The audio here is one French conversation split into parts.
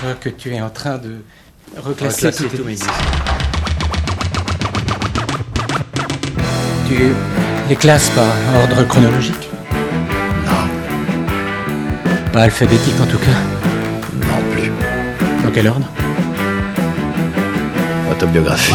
Je vois que tu es en train de reclasser, Reclasser tous mes disques. Tu les classes par ordre chronologique Non, Pas alphabétique en tout cas. non plus. Dans quel ordre? Autobiographie.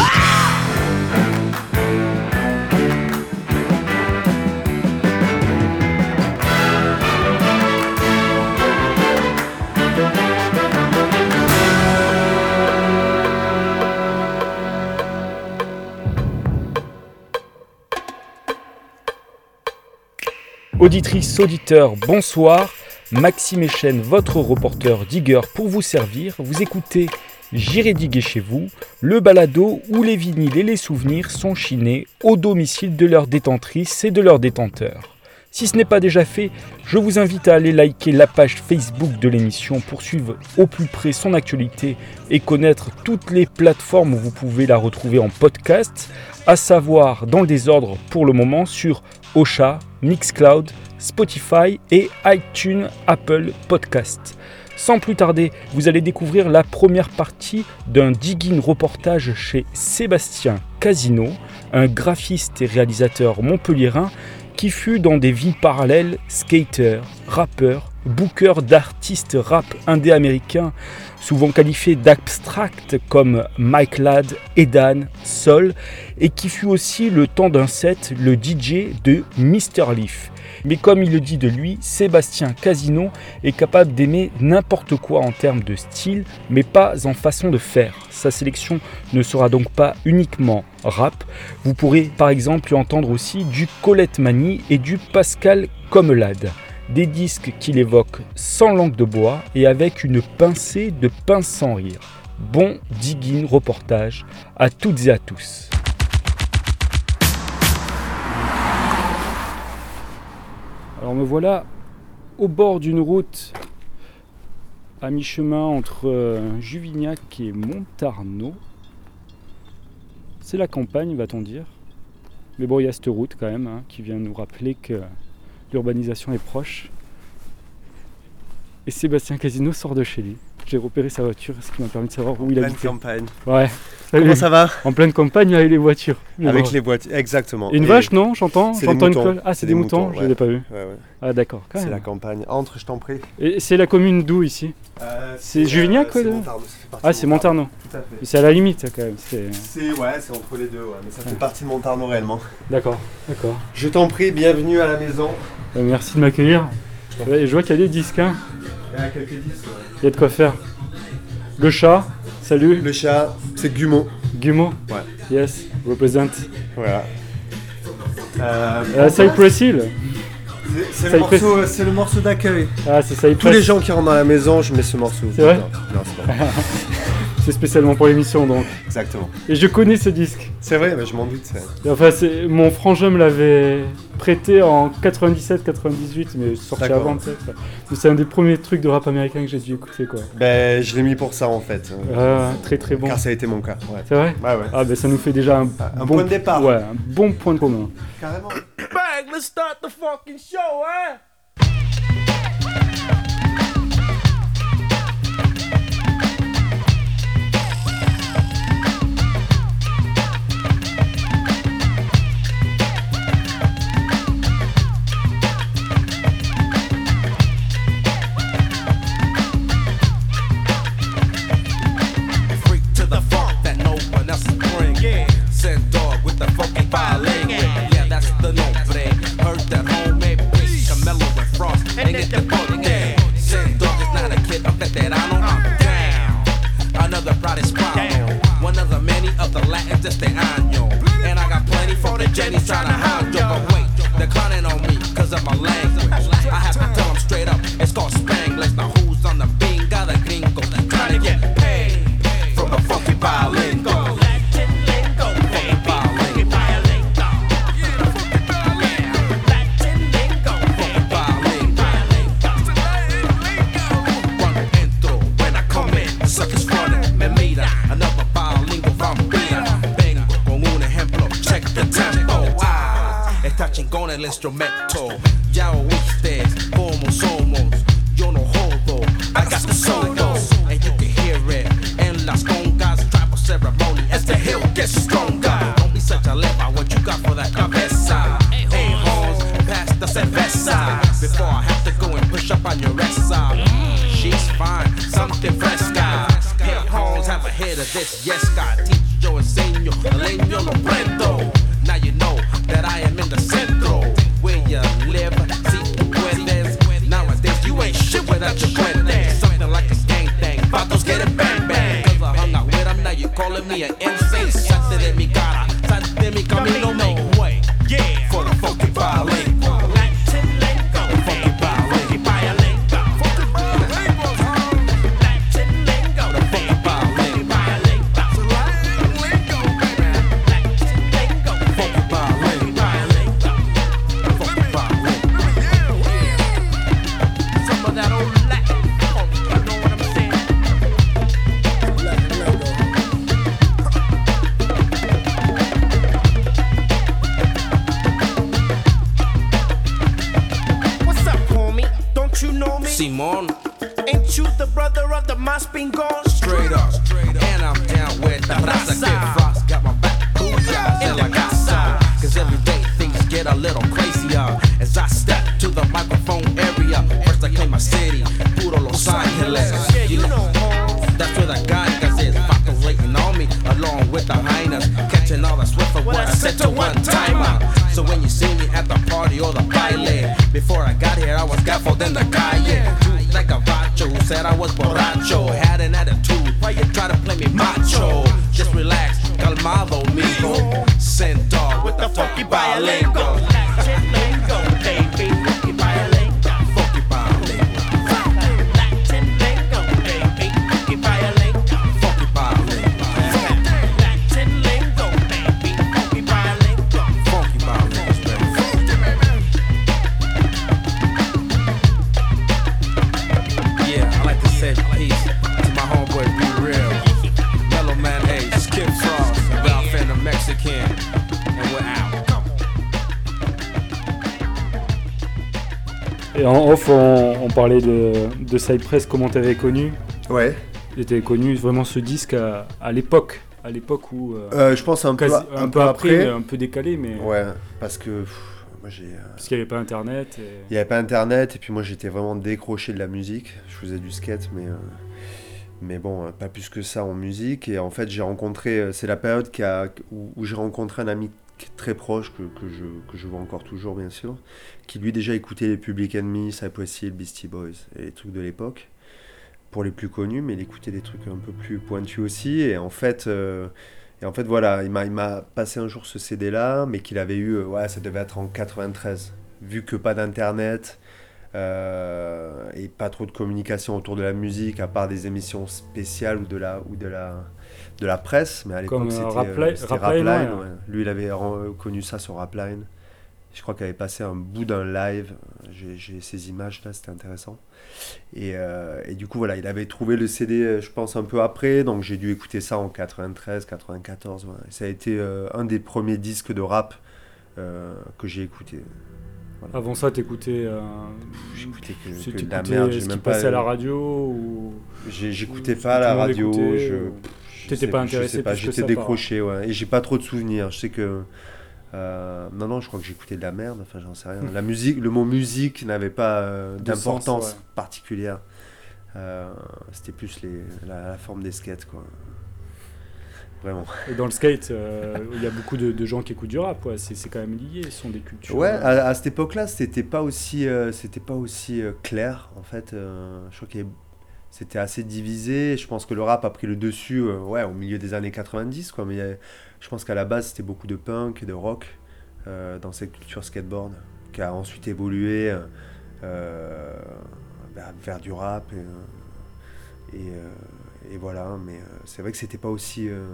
Auditrices, auditeurs, bonsoir. Maxime Echen, votre reporter digger pour vous servir. Vous écoutez J'irai diguer chez vous, le balado où les vinyles et les souvenirs sont chinés au domicile de leurs détentrices et de leurs détenteurs. Si ce n'est pas déjà fait, je vous invite à aller liker la page Facebook de l'émission pour suivre au plus près son actualité et connaître toutes les plateformes où vous pouvez la retrouver en podcast, à savoir dans le désordre pour le moment sur Ocha, Mixcloud, Spotify et iTunes Apple Podcast. Sans plus tarder, vous allez découvrir la première partie d'un digging reportage chez Sébastien Casino, un graphiste et réalisateur montpelliérain qui fut dans des vies parallèles skater, rappeur, booker d'artistes rap indé américains, souvent qualifiés d'abstract comme Mike Ladd, Edan, Sol, et qui fut aussi le temps d'un set le DJ de Mr. Leaf. Mais comme il le dit de lui, Sébastien Casino est capable d'aimer n'importe quoi en termes de style, mais pas en façon de faire. Sa sélection ne sera donc pas uniquement rap. Vous pourrez par exemple entendre aussi du Colette Mani et du Pascal Comelade. Des disques qu'il évoque sans langue de bois et avec une pincée de pince sans rire. Bon digging reportage à toutes et à tous. Alors me voilà au bord d'une route à mi-chemin entre euh, Juvignac et Montarno. C'est la campagne, va-t-on dire. Mais bon, il y a cette route quand même hein, qui vient nous rappeler que l'urbanisation est proche. Et Sébastien Casino sort de chez lui. J'ai repéré sa voiture, ce qui m'a permis de savoir où il pleine habitait. campagne. Ouais. Comment ça va? En pleine campagne avec les voitures. Avec Bon. les voitures, exactement. Et une Et vache, non J'entends J'entends une colle. Ah, c'est des, des moutons, moutons, je ouais. l'ai pas vu. Ouais, ouais. Ah, d'accord. C'est la campagne. Entre, je t'en prie. Et c'est la commune d'où ici? C'est Juvignac, euh, quoi, c'est de- Montarno, ça fait partie Ah, c'est Montarno. Tout à fait. C'est à la limite, quand même. c'est- ouais, c'est entre les deux, mais ça fait partie de Montarno réellement. D'accord, d'accord. Je t'en prie, bienvenue à la maison. Euh, merci de m'accueillir. Je vois qu'il y a des disques, hein. Il y a quelques disques. ouais. Il y a de quoi faire. Le chat, salut. Le chat, c'est Gumo. Gumo. Ouais. Yes, represent. Voilà. Euh, Euh, Cypress Hill. c'est- le morceau, c'est le morceau d'accueil. Ah, c'est Cypress. Tous les gens qui rentrent dans la maison, je mets ce morceau. C'est vrai Non, non, c'est pas vrai. C'est spécialement pour l'émission, donc. Exactement. Et je connais ce disque. C'est vrai, mais je m'en doute. Et Enfin, c'est- mon frangin me l'avait prêté en 97-98, mais sorti D'accord. avant peut-être. Mais C'est un des premiers trucs de rap américain que j'ai dû écouter, quoi. Ben, je l'ai mis pour ça en fait. Ah, très très bon. Car ça a été mon cas. Ouais. C'est vrai? Ouais, ouais. Ah, ben ça nous fait déjà un, Un bon point de départ. Ouais, un bon point de commun. Carrément. Bang, let's start the fucking show, hein? Send dog with the funky violin. Yeah, that's the nombre. Heard that homemade beat, Camelo and Frost, and get the book down. Send dog is not a kid of veterano. I'm down. Another proudest problem. One of the many of the Latins este año. And I got plenty for the Jennies trying to Angeles. Yeah, you know. That's where the guy is. Waiting on me, along with the hyenas. Catching all the swift of what I said to one timer. So when you see me at the party or the baile, before I got here, I was gaffled in the calle. Like a vacho who said I was borracho. Had an attitude, why you try to play me macho? Off, on, on parlait de, de Cypress, comment t'avais connu Ouais. Et t'avais connu vraiment ce disque à, à l'époque, à l'époque où... euh, Euh, je pense un peu, quasi- un peu après. un peu décalé, mais Ouais, parce que pff, moi j'ai. euh, parce qu'il n'y avait pas Internet. et- Il n'y avait pas internet et puis moi j'étais vraiment décroché de la musique. Je faisais du skate mais, euh, mais bon, pas plus que ça en musique. Et en fait j'ai rencontré, c'est la période qui a, où, où j'ai rencontré un ami très proche que, que je, que je vois encore toujours bien sûr, qui lui déjà écoutait les Public Enemy, Cypress Hill, Beastie Boys et les trucs de l'époque. Pour les plus connus, mais il écoutait des trucs un peu plus pointus aussi. Et en fait, euh, et en fait voilà, il m'a, passé un jour ce CD là, mais qu'il avait eu, euh, ouais, ça devait être en 93 vu que pas d'internet euh, et pas trop de communication autour de la musique à part des émissions spéciales ou de la ou de la de la presse mais à l'époque euh, c'était Rapline- euh, Rapline, Rapline, ouais. ouais. lui il avait ren- connu ça sur Rapline je crois qu'il avait passé un bout d'un live j'ai ces images là c'était intéressant et, euh, et du coup voilà il avait trouvé le CD euh, je pense un peu après donc j'ai dû écouter ça en 93 94 ouais. ça a été euh, un des premiers disques de rap euh, que j'ai écouté Avant ça, t'écoutais... Euh, J'écoutais que, que de la merde, ce qui même pas. passait à la radio ou... J'écoutais pas que la radio, je. ou- T'étais pas je sais intéressé pas, J'étais décroché, ouais. Et j'ai pas trop de souvenirs. Je sais que. euh, non, non, je crois que j'écoutais de la merde, enfin j'en sais rien. La musique, le mot musique n'avait pas euh, d'importance ouais. particulière. Euh, C'était plus les, la, la forme des skates, quoi. Vraiment. Et dans le skate, il y a beaucoup de, de gens qui écoutent du rap, ouais. c'est c'est quand même lié, ce sont des cultures. Ouais, à, à cette époque-là, c'était pas aussi, c'était pas aussi clair en fait. je crois que c'était assez divisé. Je pense que le rap a pris le dessus, euh, ouais, au milieu des années 90, quoi. Mais a- je pense qu'à la base, c'était beaucoup de punk et de rock euh, dans cette culture skateboard, qui a ensuite évolué euh, euh, vers, du rap et, euh, et, euh, et voilà. Mais euh, c'est vrai que c'était pas aussi euh,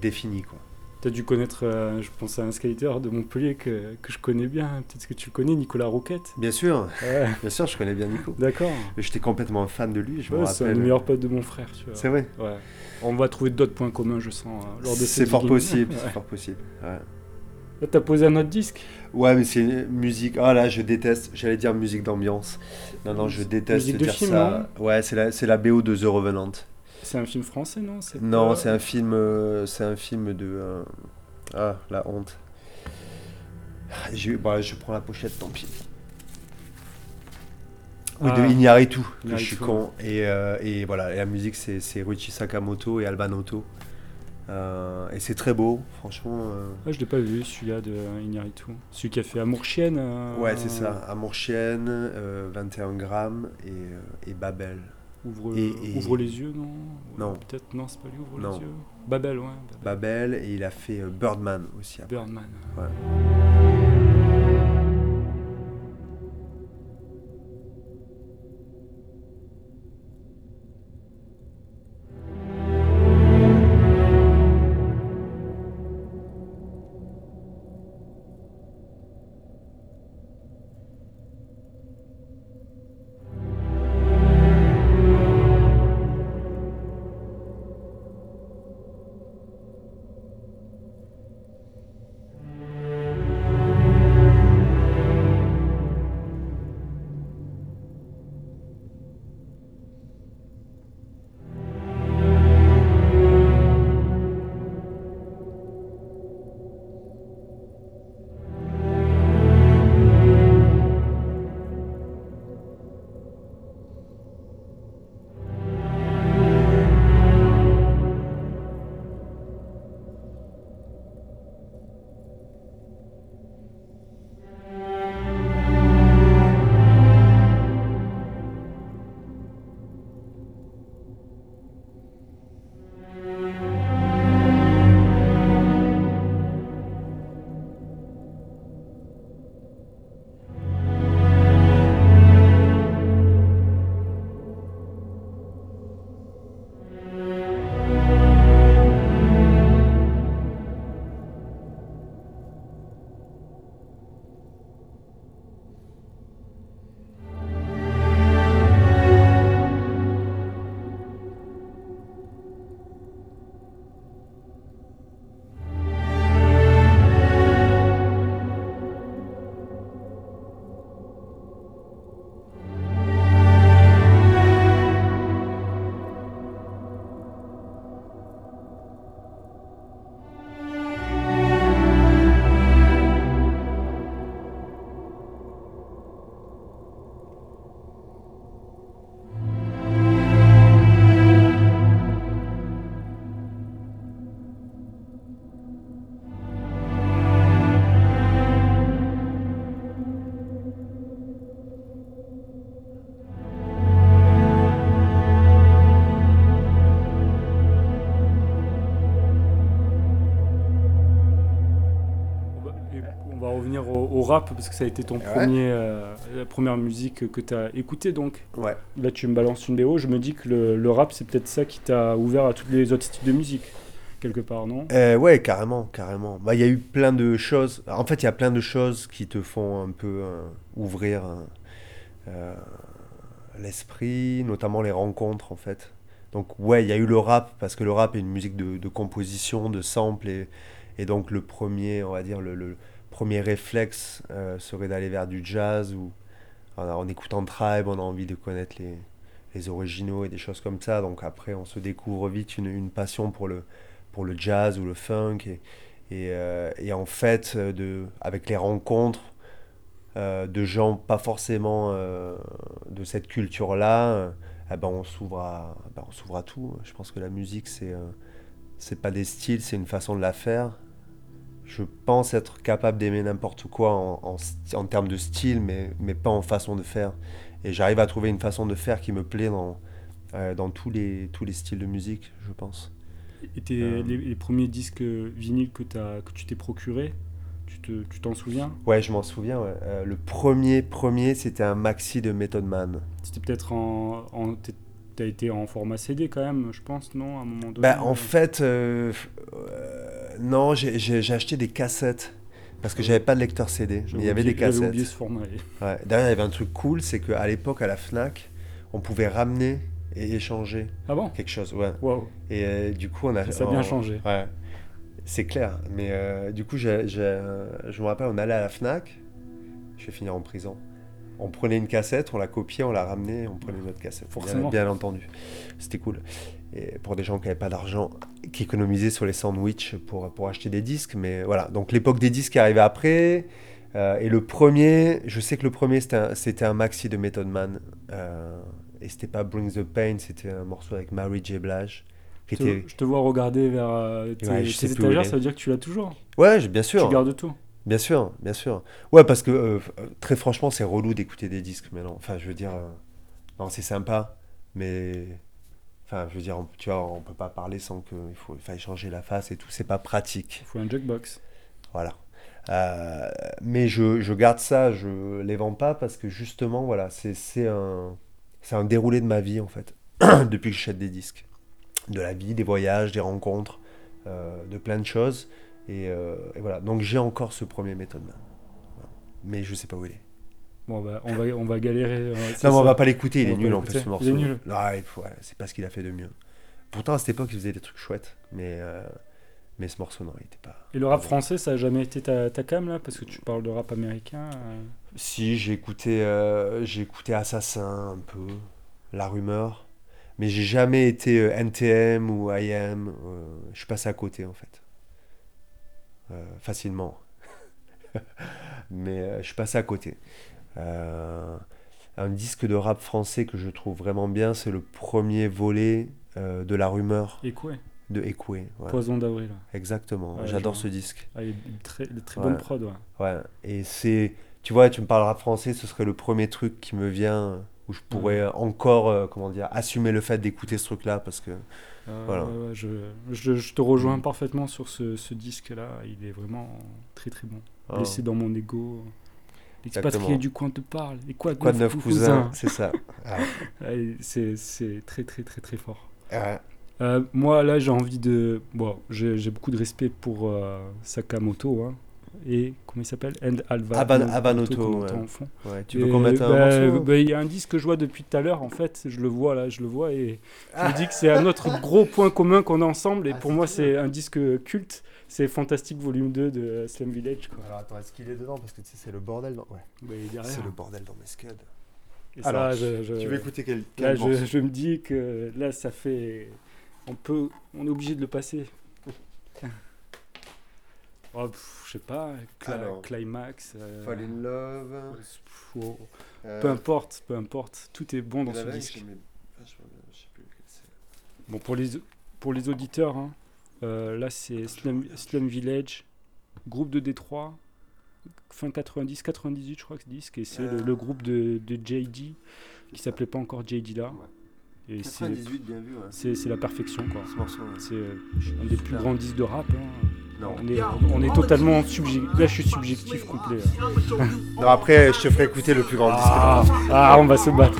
défini, quoi. T'as dû connaître, euh, je pense à un skater de Montpellier que, que je connais bien, peut-être que tu le connais, Nicolas Rouquette. Bien sûr, Ouais, bien sûr, je connais bien Nico. d'accord. J'étais complètement fan de lui, je me Ouais, c'est un rappelle. des meilleurs potes de mon frère, tu vois. C'est vrai. Ouais. On va trouver d'autres points communs, je sens, euh, lors de C'est fort possible, c'est fort possible. Là, t'as posé un autre disque? Ouais, mais c'est musique. Ah là, je déteste. J'allais dire musique d'ambiance. Non, non, je déteste Musique de dire film, ça. Ouais, c'est la, c'est la BO de The Revenant. C'est un film français, non? Non, pas- c'est un film. euh, c'est un film de. euh, Ah, la honte. Ah, bon, je prends la pochette, tant pis. Oui, Ah. de Iñárritu, de Je suis con. Et, euh, et voilà, et la musique, c'est c'est Ruichi Sakamoto et Alban Otto. Euh, et c'est très beau, franchement. euh, Ah, je l'ai pas vu celui-là de Iñárritu. Celui qui a fait Amour Chienne. euh, Ouais, c'est ça. Amour Chienne, euh, 21 grammes et, et Babel. Ouvre, Et- et- ouvre les yeux, non Non. Peut-être, non, c'est pas lui, Ouvre Non. les yeux. Babel, ouais. Babel. Babel et il a fait euh, Birdman aussi. après. Birdman. Ouais. Rap parce que ça a été ton Ouais. premier, euh, la première musique que tu as écoutée donc. Ouais. Là tu me balances une BO, je me dis que le, le rap c'est peut-être ça qui t'a ouvert à tous les autres styles de musique, quelque part, non? Euh, ouais, carrément, carrément. Bah, il y a eu plein de choses. En fait, il y a plein de choses qui te font un peu euh, ouvrir euh, l'esprit, notamment les rencontres, en fait. Donc, ouais, il y a eu le rap, parce que le rap est une musique de, de composition, de sample, et, et donc le premier, on va dire, le, le premier réflexe euh, serait d'aller vers du jazz, ou en, écoutant Tribe, on a envie de connaître les, les originaux et des choses comme ça. Donc après, on se découvre vite une, une passion pour le, pour le jazz ou le funk. Et, et, euh, et en fait, de, avec les rencontres euh, de gens pas forcément de cette culture-là, eh ben on s'ouvre à, ben on s'ouvre à tout. Je pense que la musique, c'est c'est pas des styles, c'est une façon de la faire. Je pense être capable d'aimer n'importe quoi en, en, termes de style, mais, mais pas en façon de faire. Et j'arrive à trouver une façon de faire qui me plaît dans, euh, dans tous, les, tous les styles de musique, je pense. Et tes- Euh. les, les premiers disques vinyles que, tu t'es procuré, tu te- tu t'en souviens? Ouais, je m'en souviens. ouais. Euh, le premier, premier, c'était un maxi de Method Man. C'était peut-être en... en T'as été en format CD quand même, je pense, non À un moment donné Bah, en euh, fait, euh, euh, non, j'ai- acheté des cassettes. Parce que j'avais pas de lecteur CD, mais il y avait des cassettes. oublié ce format. Ouais. D'ailleurs, il y avait un truc cool, c'est qu'à l'époque, à la Fnac, on pouvait ramener et échanger Ah bon? quelque chose. Ouais. Et euh, du coup, on a. ça a bien on- changé. Ouais. C'est clair. Mais du coup, euh, je me rappelle, on allait à la Fnac. Je vais finir en prison. On prenait une cassette, on la copiait, on la ramenait, on prenait une autre cassette. Bien- Forcément. Bien, entendu. C'était cool. Et pour des gens qui n'avaient pas d'argent, qui économisaient sur les sandwichs pour, pour acheter des disques. Mais voilà. Donc l'époque des disques est arrivée après. Euh, et le premier, je sais que le premier c'était un, maxi de Method Man. euh, et c'était pas Bring the Pain, c'était un morceau avec Mary J. Blige. Qui Je te-. Je te vois regarder vers euh, tes, Ouais, je sais tes étagères, ça veut dire que tu l'as toujours. Ouais, bien sûr. Tu gardes tout. Bien sûr, bien sûr. Ouais, parce que euh, euh, très franchement, c'est relou d'écouter des disques maintenant. Enfin, je veux dire, euh, non, c'est sympa, mais enfin, je veux dire, on, tu vois, on peut pas parler sans qu'il faut, il faille changer la face et tout. C'est pas pratique. Il faut un jukebox. Voilà. Euh, mais je, je garde ça, je les vends pas parce que justement, voilà, c'est un, un déroulé de ma vie en fait, depuis que j'achète des disques. De la vie, des voyages, des rencontres, de plein de choses. Et, euh, et voilà, donc j'ai encore ce premier méthode Man. Voilà. Mais je sais pas où il est. Bon, bah, on, va, on va galérer. c'est Non, mais on va pas l'écouter, il On est nul en fait ce morceau. Il est nul. Ah, il faut- ouais, c'est pas ce qu'il a fait de mieux. Pourtant à cette époque il faisait des trucs chouettes, mais, euh, mais ce morceau non, il était pas. Et le rap français, ça a jamais été ta, ta cam là? Parce que tu parles de rap américain. euh, Si, j'ai écouté, euh, j'ai écouté Assassin un peu, La Rumeur, mais j'ai jamais été NTM ou IM. je suis passé à côté en fait. Euh, facilement. mais euh, je suis passé à côté. Euh, un disque de rap français que je trouve vraiment bien, c'est le premier volet de La Rumeur Écoué, de ouais. Poison d'avril. Exactement, Ouais, j'adore ce disque. Ah, il une très, très Ouais. bonne prod, ouais. Ouais, et c'est. Tu vois, tu me parles rap français, ce serait le premier truc qui me vient où je pourrais encore, euh, comment dire, assumer le fait d'écouter ce truc-là parce que. Voilà. je, je, je te rejoins parfaitement sur ce, ce disque-là. Il est vraiment très très bon. Ah. Laissé dans mon ego. L'expatrié du coin te parle. Et quoi de Quoi neuf cousins, c'est ça. Ouais, C'est très très très très fort. Euh, moi là j'ai envie de... Bon, j'ai j'ai beaucoup de respect pour euh, Sakamoto. Hein. Et comment il s'appelle? And Alva. Aban- Abanoto, ouais. fond. Ouais, tu veux qu'on mette un bah, morceau? bah, Il y a un disque que je vois depuis tout à l'heure, en fait, je le vois là, je le vois, et je Ah. me dis que c'est un autre gros point commun qu'on a ensemble, et pour moi c'est un disque culte, c'est Fantastic Volume 2 de Slam Village. Quoi. Alors attends, est-ce qu'il est dedans? Parce que tu sais, c'est le bordel dans. Ouais. Bah, derrière. C'est le bordel dans mes scuds. Alors, je, je- Tu veux écouter quel, là, je, je me dis que là ça fait... On peut... On est obligé de le passer. Oh, pff, je sais pas, Cla- Alors. Climax... euh, Fall in Love. oh, euh, Peu importe, peu importe, tout est bon dans ce disque. je sais plus lequel c'est. Bon, pour les, pour les auditeurs, hein, euh, là c'est Slum, Slum Village, groupe de Détroit, fin 90, 98 je crois que ce disque, et c'est le, le groupe de, de JD, qui s'appelait pas encore JD là. Et c'est- 98, bien vu, ouais. c'est c'est la perfection quoi. ouais. C'est un des plus grands disques de rap. hein. Non. On, est, on est totalement subjectif. Là je suis subjectif complet. non, après, je te ferai écouter le plus grand disque. Ah, ah, on va se battre.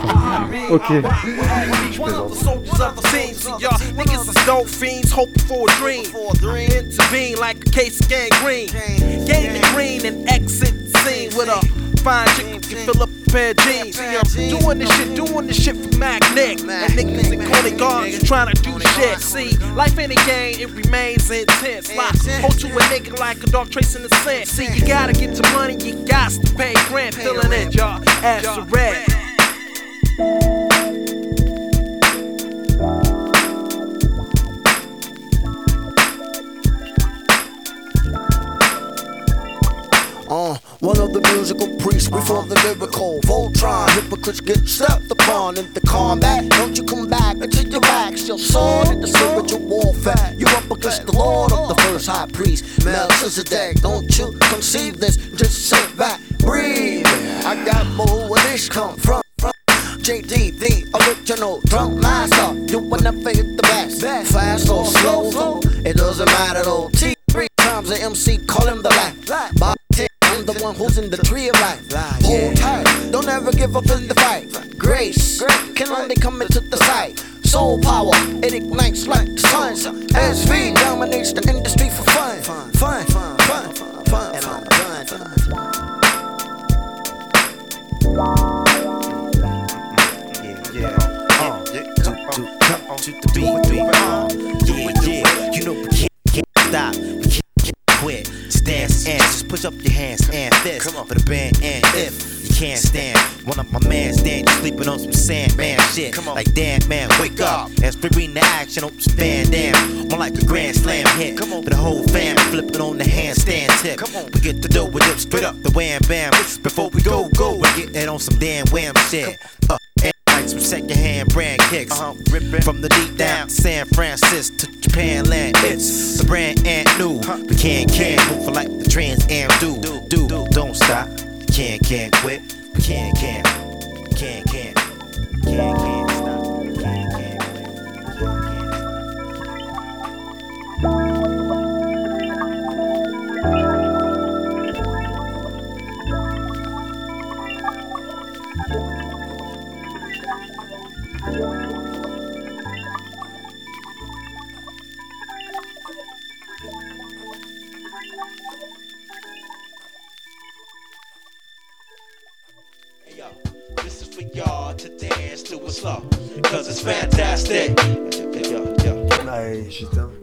Ok. Je plaisante. The soldiers of the scene. See y'all niggas is dope fiends hoping for a dream. Intervene like a case of gangrene. Gain the green and exit the scene with a fine chick can fill up a pair of jeans. See, I'm doing this shit, doing this shit for Magnet. And niggas in corny guards trying to do shit. See, life ain't a game, it remains intense. Like, hold to a nigga like a dog tracing the scent. See, you gotta get to money, you got to pay rent. Filling it, y'all, as a red. Uh, one of the musical priests, we form the lyrical Voltron. Hypocrites get stepped upon in the combat. Don't you come back until your back's your sword the spiritual warfare. You up against the Lord of the first high priest, Melchizedek. Don't you conceive this? Just sit back, breathe. I got more where this come from. JD, the original drum master. You will never hit the best. Fast or slow, it doesn't matter though. T three times the MC call him the laugh. I'm the one who's in the tree of life. Hold tight, don't ever give up in the fight. Grace can only come into the sight. Soul power, it ignites like the sun. SV dominates the industry for fun. Fun, fun, fun, fun, fun. And I'm done, done. to the beat, beat. Uh, yeah, yeah. You know we can't, stop, can't quit. Just dance and just put up your hands and fists for the band. And if you can't stand. One of my man stand sleeping on some sand man shit. Like damn man, wake up and spring the action on some Van Dam. More like a grand slam hit. Come on, for the whole fam flipping on the handstand tip. Come on, we get the dough with it straight up the wham bam. Before we go, go and get it on some damn wham shit. Uh, like some secondhand brand kicks. Uh-huh, ripping from the deep down San Francisco to Japan land. It's the brand and new. We can't can't move for like the Trans Am do. Do don't stop. Can't can't quit. Can't can't can't can't can't can't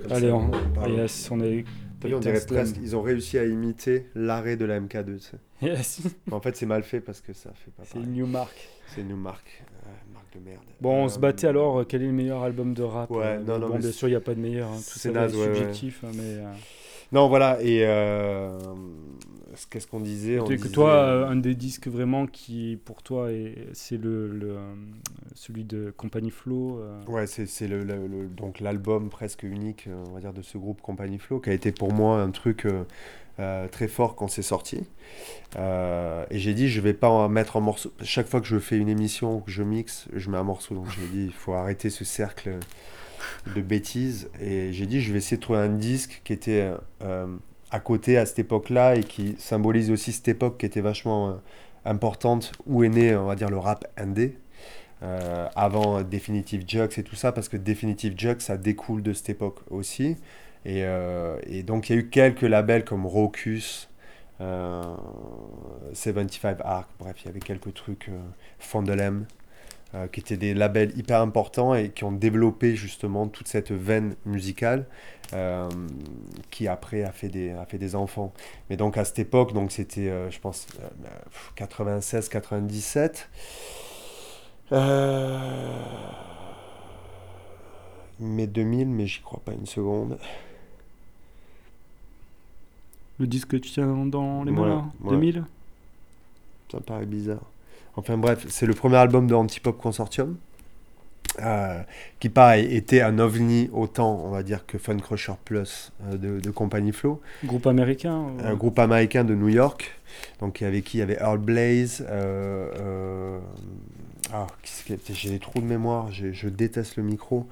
Allez, on, parle. ah, yes, on est. Oui, on dirait presque, ils ont réussi à imiter l'arrêt de la MK2. tu sais. Yes, En fait, c'est mal fait parce que ça fait pas c'est une new marque. C'est une marque. euh, marque de merde. Bon, on Euh, se battait alors, euh, quel est le meilleur album de rap Ouais, euh, non, non, Bon, bien sûr, il n'y a pas de meilleur. hein, Tout c'est naze, ouais, ouais. subjectif, hein, mais. euh, Non, voilà, et euh, qu'est-ce qu'on disait on que disait, toi, euh, un des disques vraiment qui, pour toi, est, c'est le, le, celui de Company Flow. euh, Ouais, c'est le, donc l'album presque unique, euh, on va dire, de ce groupe Company Flow, qui a été pour moi un truc euh, très fort quand c'est sorti. Euh, et j'ai dit, je vais pas en mettre en morceau. Chaque fois que je fais une émission ou que je mixe, je mets un morceau. Donc j'ai dit, il faut arrêter ce cercle de bêtises. Et j'ai dit, je vais essayer de trouver un disque qui était à côté à cette époque-là et qui symbolise aussi cette époque qui était vachement euh, importante, où est né, on va dire, le rap indé. euh, avant Definitive Jux et tout ça, parce que Definitive Jux, ça découle de cette époque aussi. Et, euh, et donc, il y a eu quelques labels comme Rocus, euh, 75 Arc, bref, il y avait quelques trucs, Fondelem, euh, qui étaient des labels hyper importants et qui ont développé justement toute cette veine musicale euh, qui après a fait, des, a fait des enfants. Mais donc à cette époque, donc c'était, euh, je pense, 96-97. Euh... Mai 2000, mais j'y crois pas une seconde. Le disque que tu tiens dans les mains, Ouais, là ouais. 2000 Ça me paraît bizarre. Enfin bref, c'est le premier album de Antipop Consortium. euh, qui pareil était un ovni autant on va dire que Fun Crusher Plus euh, de, de Company Flow Groupe américain ou- un groupe américain de New York donc avec qui il y avait Earl Blaze euh, euh, ah, j'ai des trous de mémoire je déteste le micro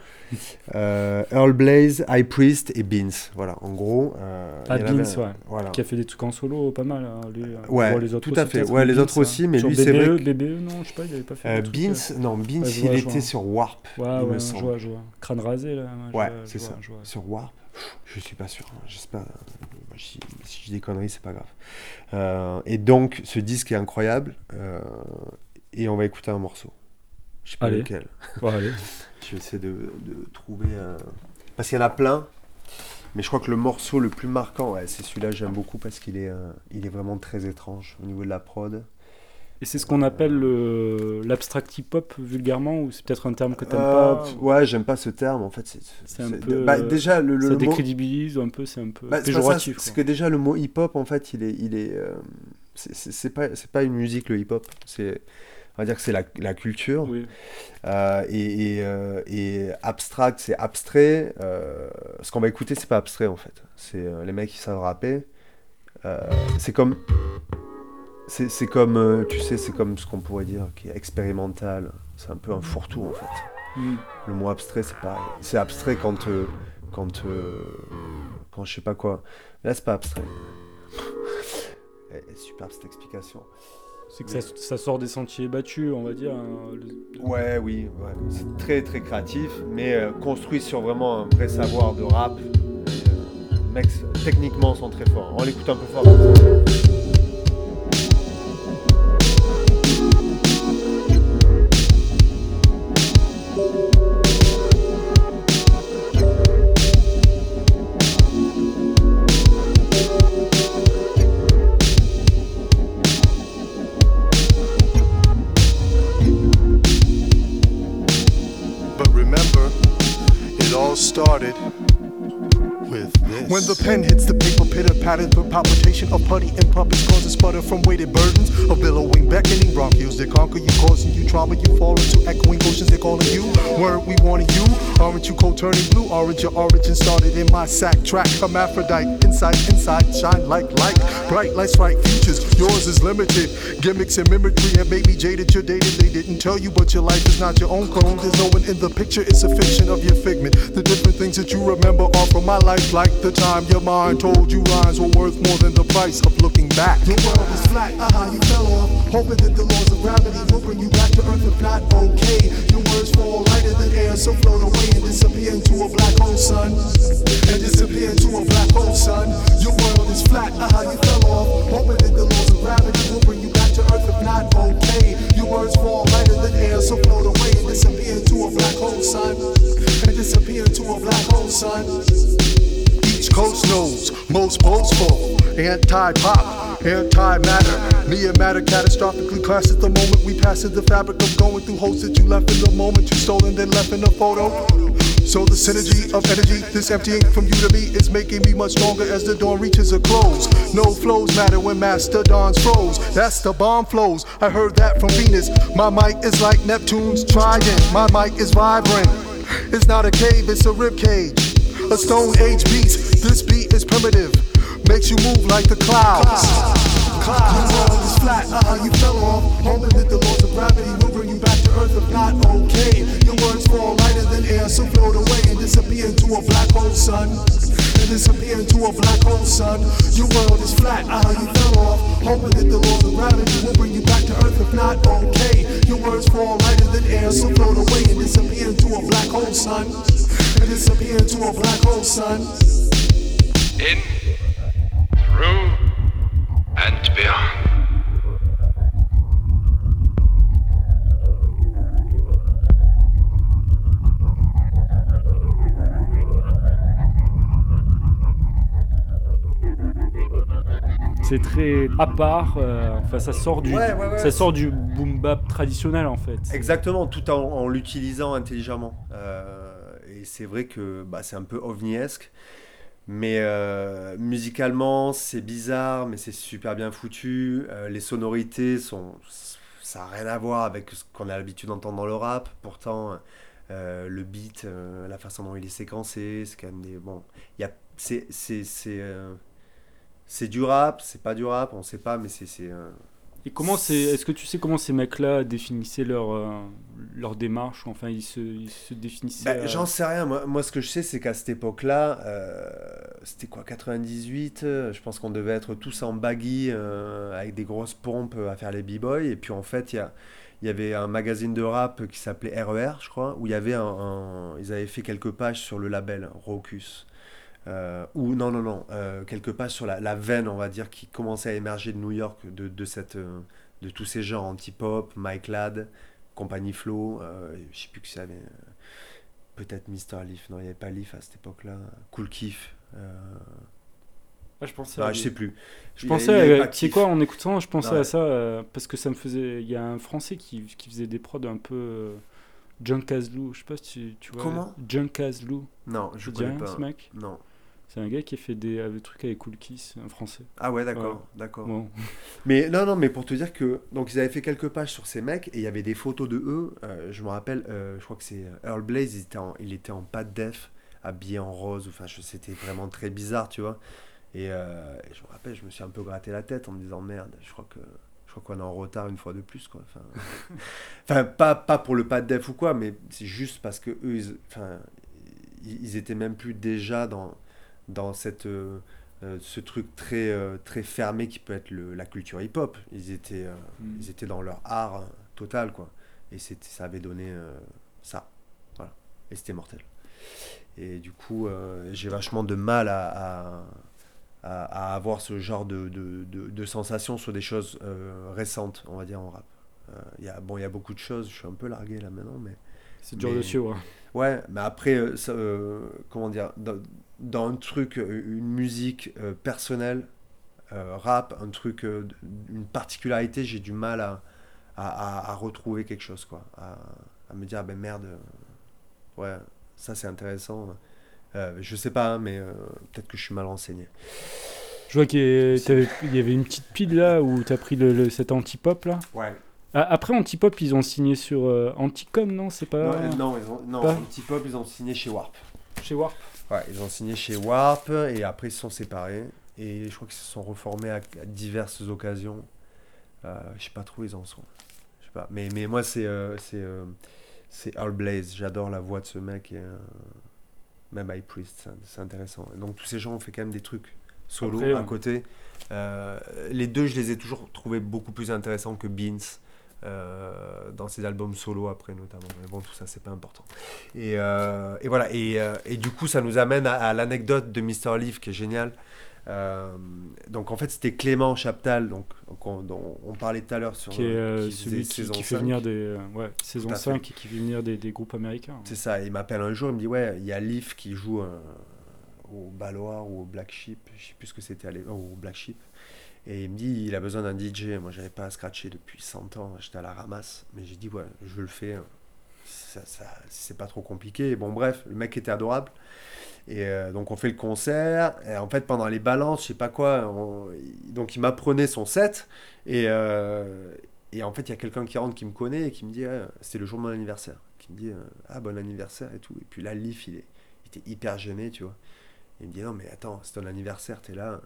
Euh, Earl Blaze, High Priest et Beans voilà en gros euh, Ah, avait Beans, un- ouais. voilà Qui a fait des trucs en solo pas mal. hein, lui, euh. Ouais, Bon, les autres tout à fait. Ouais, mais les Beans, autres aussi, mais Sur lui, c'est BBE, vrai que- BBE, non, je sais pas, il avait pas fait. Euh, Beans euh, non Beans Ouais, il était sur Warp Ouais, il me ouais, je semble. vois, je vois. Crâne rasé, là. Ouais, c'est ça. vois. Sur Warp, je suis pas sûr. hein, J'espère. euh, Si, si je dis des conneries, c'est pas grave. Euh, et donc, ce disque est incroyable. euh, et on va écouter un morceau. Je sais pas Allez. lequel. Bon, allez. Je vais essayer de, de trouver. un- Parce qu'il y en a plein. Mais je crois que le morceau le plus marquant, ouais, c'est celui-là, j'aime beaucoup parce qu'il est, euh, il est vraiment très étrange au niveau de la prod. Et c'est ce qu'on appelle le- l'abstract hip-hop vulgairement, ou c'est peut-être un terme que t'aimes Euh, pas ou- Ouais, j'aime pas ce terme en fait. C'est un peu, bah, déjà, le, le Ça décrédibilise un peu, c'est un peu Bah, péjoratif. quoi. que déjà le mot hip-hop en fait il est il est euh, c'est- pas pas une musique le hip-hop c'est on va dire que c'est la, la culture Oui. Euh, et, et, euh, et abstract c'est abstrait euh, ce qu'on va écouter c'est pas abstrait en fait c'est les mecs qui savent rapper c'est comme c'est comme tu sais c'est comme ce qu'on pourrait dire qui est expérimental c'est un peu un fourre-tout en fait Mm. le mot abstrait, c'est pareil. C'est abstrait quand, quand, quand je sais pas quoi. Là, c'est pas abstrait. Eh, superbe cette explication. C'est que ça, sort des sentiers battus, on va dire. hein, Ouais, oui, c'est très très créatif, mais euh, construit sur vraiment un vrai savoir de rap. Euh, les mecs, techniquement, sont très forts. On l'écoute un peu fort. comme ça. Started with. When the pen hits the paper, pitter patter, the palpitation of putty and puppets causes sputter from weighted burdens of billowing, beckoning bronchioles that conquer you, causing you trauma. You fall into echoing oceans, they calling you. Word we wanting you. Aren't you cold turning blue? Orange, your origin started in my sack track. Hermaphrodite, inside, inside, shine like light. Bright lights, bright futures. Yours is limited. Gimmicks and mimicry have made me jaded. You're dated. They didn't tell you, but your life is not your own clone. There's no one in the picture. It's a fiction of your figment. The different things that you remember are from my life, like the time your mind told you rhymes were worth more than the price of looking back. Your world is flat. Ah, you fell off. Hoping that the laws of gravity will bring you back to earth. If not, okay. Your words fall lighter than air, so float away and disappear into a black hole, son. And disappear into a black hole, son. Your world is flat. Ah, you fell off. Most boastful, anti-pop, anti-matter. Me and matter catastrophically clashes the moment we pass it. The fabric of going through holes that you left in the moment you stole and then left in the photo. So the synergy of energy, this emptying from you to me is making me much stronger as the dawn reaches a close. No flows matter when Master Mastodon's froze. That's the bomb flows. I heard that from Venus. My mic is like Neptune's trident. My mic is vibrant. It's not a cave, it's a rib cage. A stone age beats. This beat is primitive. Makes you move like the clouds. Your world is flat, uh-huh, you fell off. Hoping that the laws of gravity will bring you back to earth. If not, okay. Your words fall lighter than air, so float away and disappear into a black hole, son. And disappear into a black hole, son. Your world is flat, uh-huh, you fell off. Hoping that the laws of gravity will bring you back to earth. If not, okay. Your words fall lighter than air, so float away and disappear into a black hole, son. And disappear into a black hole, son. In, through. C'est très à part. euh, enfin, ça sort du, Ouais, ouais, ouais, ça sort du boom bap traditionnel en fait. Exactement, tout en, en l'utilisant intelligemment. Euh, et c'est vrai que bah, c'est un peu ovniesque. Mais euh, musicalement, c'est bizarre, mais c'est super bien foutu. Euh, les sonorités sont. Ça n'a rien à voir avec ce qu'on a l'habitude d'entendre dans le rap. Pourtant, euh, le beat, la façon dont il est séquencé, c'est quand même des. Bon, y a. C'est. C'est. C'est c'est du rap, c'est pas du rap, on sait pas, mais c'est. c'est, Et comment c'est Est-ce que tu sais comment ces mecs-là définissaient leur euh, leur démarche Enfin, ils se, ils se définissaient. Bah, euh, J'en sais rien. Moi, moi, ce que je sais, c'est qu'à cette époque-là, euh, c'était quoi, 98 euh, Je pense qu'on devait être tous en baggy, euh, avec des grosses pompes euh, à faire les b-boys. Et puis, en fait, il y, a- il y avait un magazine de rap qui s'appelait RER, je crois, où il y avait un, un- Ils avaient fait quelques pages sur le label Raucus. Euh, ou non, non, non, euh, quelques pages sur la, la veine, on va dire, qui commençait à émerger de New York, de, de, cette, euh, de tous ces genres anti-pop, Mike Ladd, Compagnie Flow, euh, je sais plus qui ça avait. euh, Peut-être Mr. Leaf, non, il n'y avait pas Leaf à cette époque-là. Cool Kiff. je pensais. non, à je sais plus. Je Il pensais, sais Kiff. quoi, en écoutant, je pensais à ça euh, parce que ça me faisait. Il y a un Français qui, qui faisait des prods un peu euh, Junk Lou. Je sais pas si tu, tu vois. Comment? Junk Lou. Non, je dit connais rien, pas. ce mec? Non. C'est un gars qui a fait des, euh, des trucs avec Cool Kiss, un Français. Ah ouais, d'accord, d'accord. Bon. Mais non, non, mais pour te dire que donc ils avaient fait quelques pages sur ces mecs et il y avait des photos de eux. euh, je me rappelle, euh, je crois que c'est Earl Blaze, il était en, il était en pas de def, habillé en rose. Enfin, c'était vraiment très bizarre, tu vois. Et, euh, et je me rappelle, je me suis un peu gratté la tête en me disant merde, je crois que je crois qu'on est en retard une fois de plus, quoi. Enfin, enfin pas, pas pour le pas de def ou quoi, mais c'est juste parce que eux, ils, enfin, ils, ils étaient même plus déjà dans dans cette euh, euh, ce truc très euh, très fermé qui peut être le, la culture hip hop ils étaient Mm. ils étaient dans leur art total quoi. Et ça avait donné ça. Voilà. Et c'était mortel. Et du coup j'ai vachement de mal à, à, avoir ce genre de, de, de, de sensations sur des choses euh, récentes on va dire en rap. Euh, y a bon il y a beaucoup de choses je suis un peu largué là maintenant mais C'est dur de suivre. Ouais, mais après, euh, ça, comment dire, dans, dans un truc, euh, une musique euh, personnelle, euh, rap, un truc, une particularité, j'ai du mal à, à, à- à retrouver quelque chose, quoi. À, à me dire, ah ben merde, ouais, Ça, c'est intéressant. Je sais pas, hein, mais peut-être que je suis mal renseigné. Je vois qu'il y, avait une petite pile là où tu as pris le, le- cet anti-pop là. Ouais. Après anti-pop, ils ont signé sur euh, Anticom, non C'est pas. Non, non, ils ont, non Anti-Pop, ils ont signé chez Warp. Chez Warp. Ouais, ils ont signé chez Warp et après ils se sont séparés. Et je crois qu'ils se sont reformés à, à diverses occasions. Euh, je sais pas trop où ils en sont. Je sais pas. Mais, mais moi, c'est euh, c'est euh, Earl Blaze. J'adore la voix de ce mec. Et, euh, même High Priest, c'est- intéressant. Et donc tous ces gens ont fait quand même des trucs solo Après, à ouais. côté. Euh, les deux, je les ai toujours trouvés beaucoup plus intéressants que Beans. Euh, dans ses albums solo après notamment mais bon tout ça c'est pas important et, euh, et voilà et, euh, et du coup ça nous amène à, à l'anecdote de Mr. Leaf qui est géniale Euh, donc en fait c'était Clément Chaptal donc, donc on, dont on parlait tout à l'heure sur Qui est euh, qui celui qui, fait 5. venir des. euh, ouais, saison Tout à fait. 5 et qui fait venir des, des groupes américains. C'est ça, il m'appelle un jour, il me dit Ouais, il y a Leaf qui joue au Balloir ou au Black Sheep, je sais plus ce que c'était au Black Sheep. Et il me dit Il a besoin d'un DJ. Moi, j'avais pas à scratcher depuis 100 ans, j'étais à la ramasse. Mais j'ai dit Ouais, je le fais. Ça, ça, c'est pas trop compliqué. Bon, bref, le mec était adorable. Et euh, donc, on fait le concert. Et en fait, pendant les balances, je sais pas quoi, donc il m'apprenait son set. Et, euh, et en fait, il y a quelqu'un qui rentre qui me connaît et qui me dit Ouais, C'est le jour de mon anniversaire. Qui me dit euh, Ah, bon anniversaire et tout. Et puis là, Leaf, il, est, il était hyper gêné, tu vois. Il me dit Non, mais attends, c'est ton anniversaire, t'es là.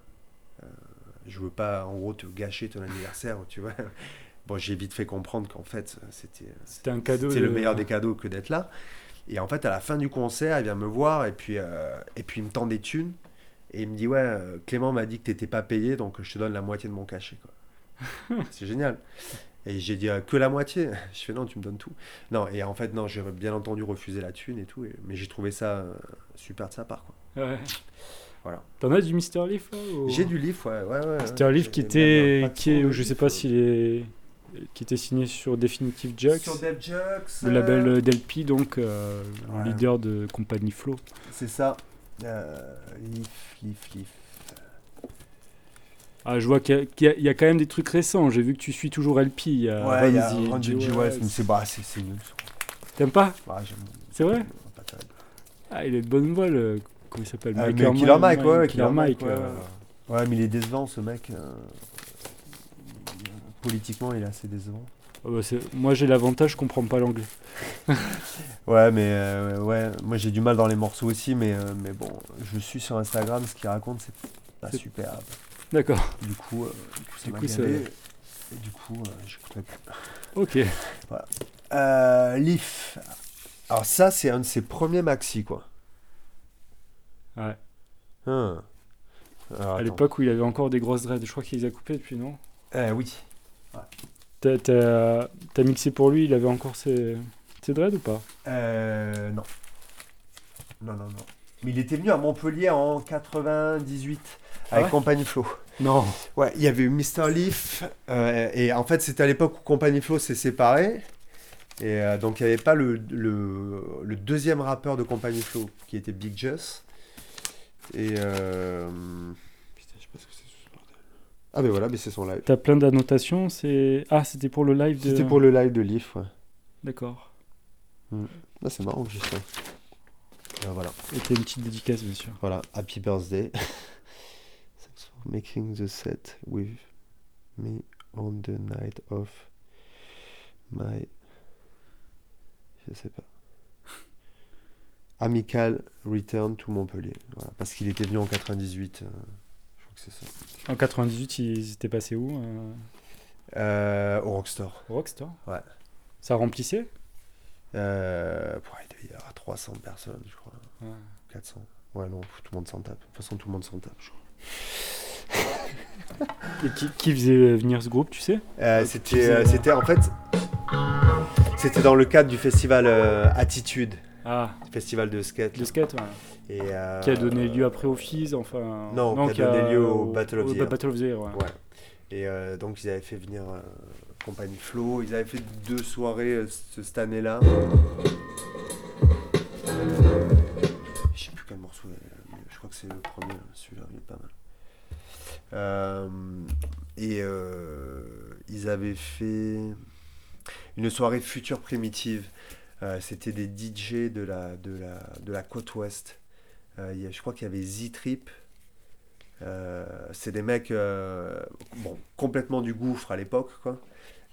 Je veux pas, en gros, te gâcher ton anniversaire, tu vois. Bon, j'ai vite fait comprendre qu'en fait, c'était C'était un cadeau. de- le meilleur des cadeaux que d'être là. Et en fait, à la fin du concert, il vient me voir et puis, euh, et puis il me tend des thunes. Et il me dit Ouais, euh, Clément m'a dit que t'étais pas payé, donc je te donne la moitié de mon cachet. quoi. c'est génial. Et j'ai dit euh, Que la moitié Je fais Non, tu me donnes tout. Non, et en fait, non, j'ai bien entendu refusé la thune et tout. et- mais j'ai trouvé ça euh, super de sa part. Quoi. Ouais. Voilà. T'en as du Mr. Leaf ou- J'ai du livre, ouais. ouais, ouais Mr. Leaf qui était. Qui est, je sais Leaf, pas euh, s'il est. Qui était signé sur Definitive Jux. Sur Dev Jux, Le euh, label Delpi, donc euh, Ouais. leader de compagnie Flow. C'est ça. Euh, Leaf, Leaf, Leaf. Ah, je vois qu'il y, a- y y quand même des trucs récents. J'ai vu que tu suis toujours LP. Il y a Ouais, il y a. West, mais c'est bah, nul. T'aimes pas j'aime- C'est vrai. Ah, il est de bonne voix, le. Comment il s'appelle Ah, Mike Killer Mike, ouais, Killer Mike. ouais, mais il est décevant ce mec. euh, Politiquement, il est assez décevant. ah bah, Moi, j'ai l'avantage, je comprends pas l'anglais. Ouais, mais euh, ouais, moi j'ai du mal dans les morceaux aussi, mais, euh, mais bon, je suis sur Instagram, ce qu'il raconte, c'est pas superbe. D'accord. Du coup, euh, du coup ça Et du coup, j'écouterai plus. Ok. Euh, Leaf. Alors ça, c'est un de ses premiers maxi, quoi. Ouais. Hein. Alors, À l'époque où il avait encore des grosses dreads. Je crois qu'il les a coupées depuis, non? Euh, oui. T'as t'as- mixé pour lui, il avait encore ses, ses dreads ou pas? Euh, non. Non, non, non. Mais il était venu à Montpellier en 98 avec ouais? Compagnie Flow. Non. Ouais, il y avait eu Mr. Leaf. euh, et en fait, c'était à l'époque où Compagnie Flow s'est séparé. Et euh, donc, il n'y avait pas le, le, le deuxième rappeur de Compagnie Flow qui était Big Just. Et. euh, Putain, je sais pas ce que c'est ce bordel. Ah, ben voilà, mais c'est son live. T'as plein d'annotations, c'est... Ah, c'était pour le live de... C'était pour le live de Leaf, ouais. D'accord. Ah, c'est marrant que j'ai ça. Ah, voilà. Et t'as une petite dédicace, bien sûr. Voilà, Happy Birthday. Thanks for making the set with me on the night of my. Je sais pas. Amical Return to Montpellier. Voilà, parce qu'il était venu en 98. euh, je crois que c'est ça. En 98, ils étaient passés où euh, Euh, au Rockstore. Au Rockstar Ouais. Ça remplissait? Euh, il devait y avoir 300 personnes, je crois. Ouais. 400. Ouais, non, tout le monde s'en tape. De toute façon, tout le monde s'en tape, je crois. Et qui, qui faisait venir ce groupe, tu sais? Euh, c'était, en fait, c'était dans le cadre du festival Attitude, Ah, festival de skate. le skate, ouais. Et, euh, Qui a donné lieu après au FIS, enfin... Non, qui a donné lieu au Battle of the. Battle of the Year, ouais. Ouais. Et euh, donc ils avaient fait venir euh, compagnie Flow. Ils avaient fait deux soirées ce- cette année-là. Je sais plus quel morceau. mais Je crois que c'est le premier. Celui-là, il est pas mal. Euh, et euh, ils avaient fait une soirée future primitive C'était des DJ de la, de la, de la côte ouest. Euh, y a- je crois qu'il y avait Z-Trip. Euh, c'est des mecs euh, bon, complètement du gouffre à l'époque, quoi.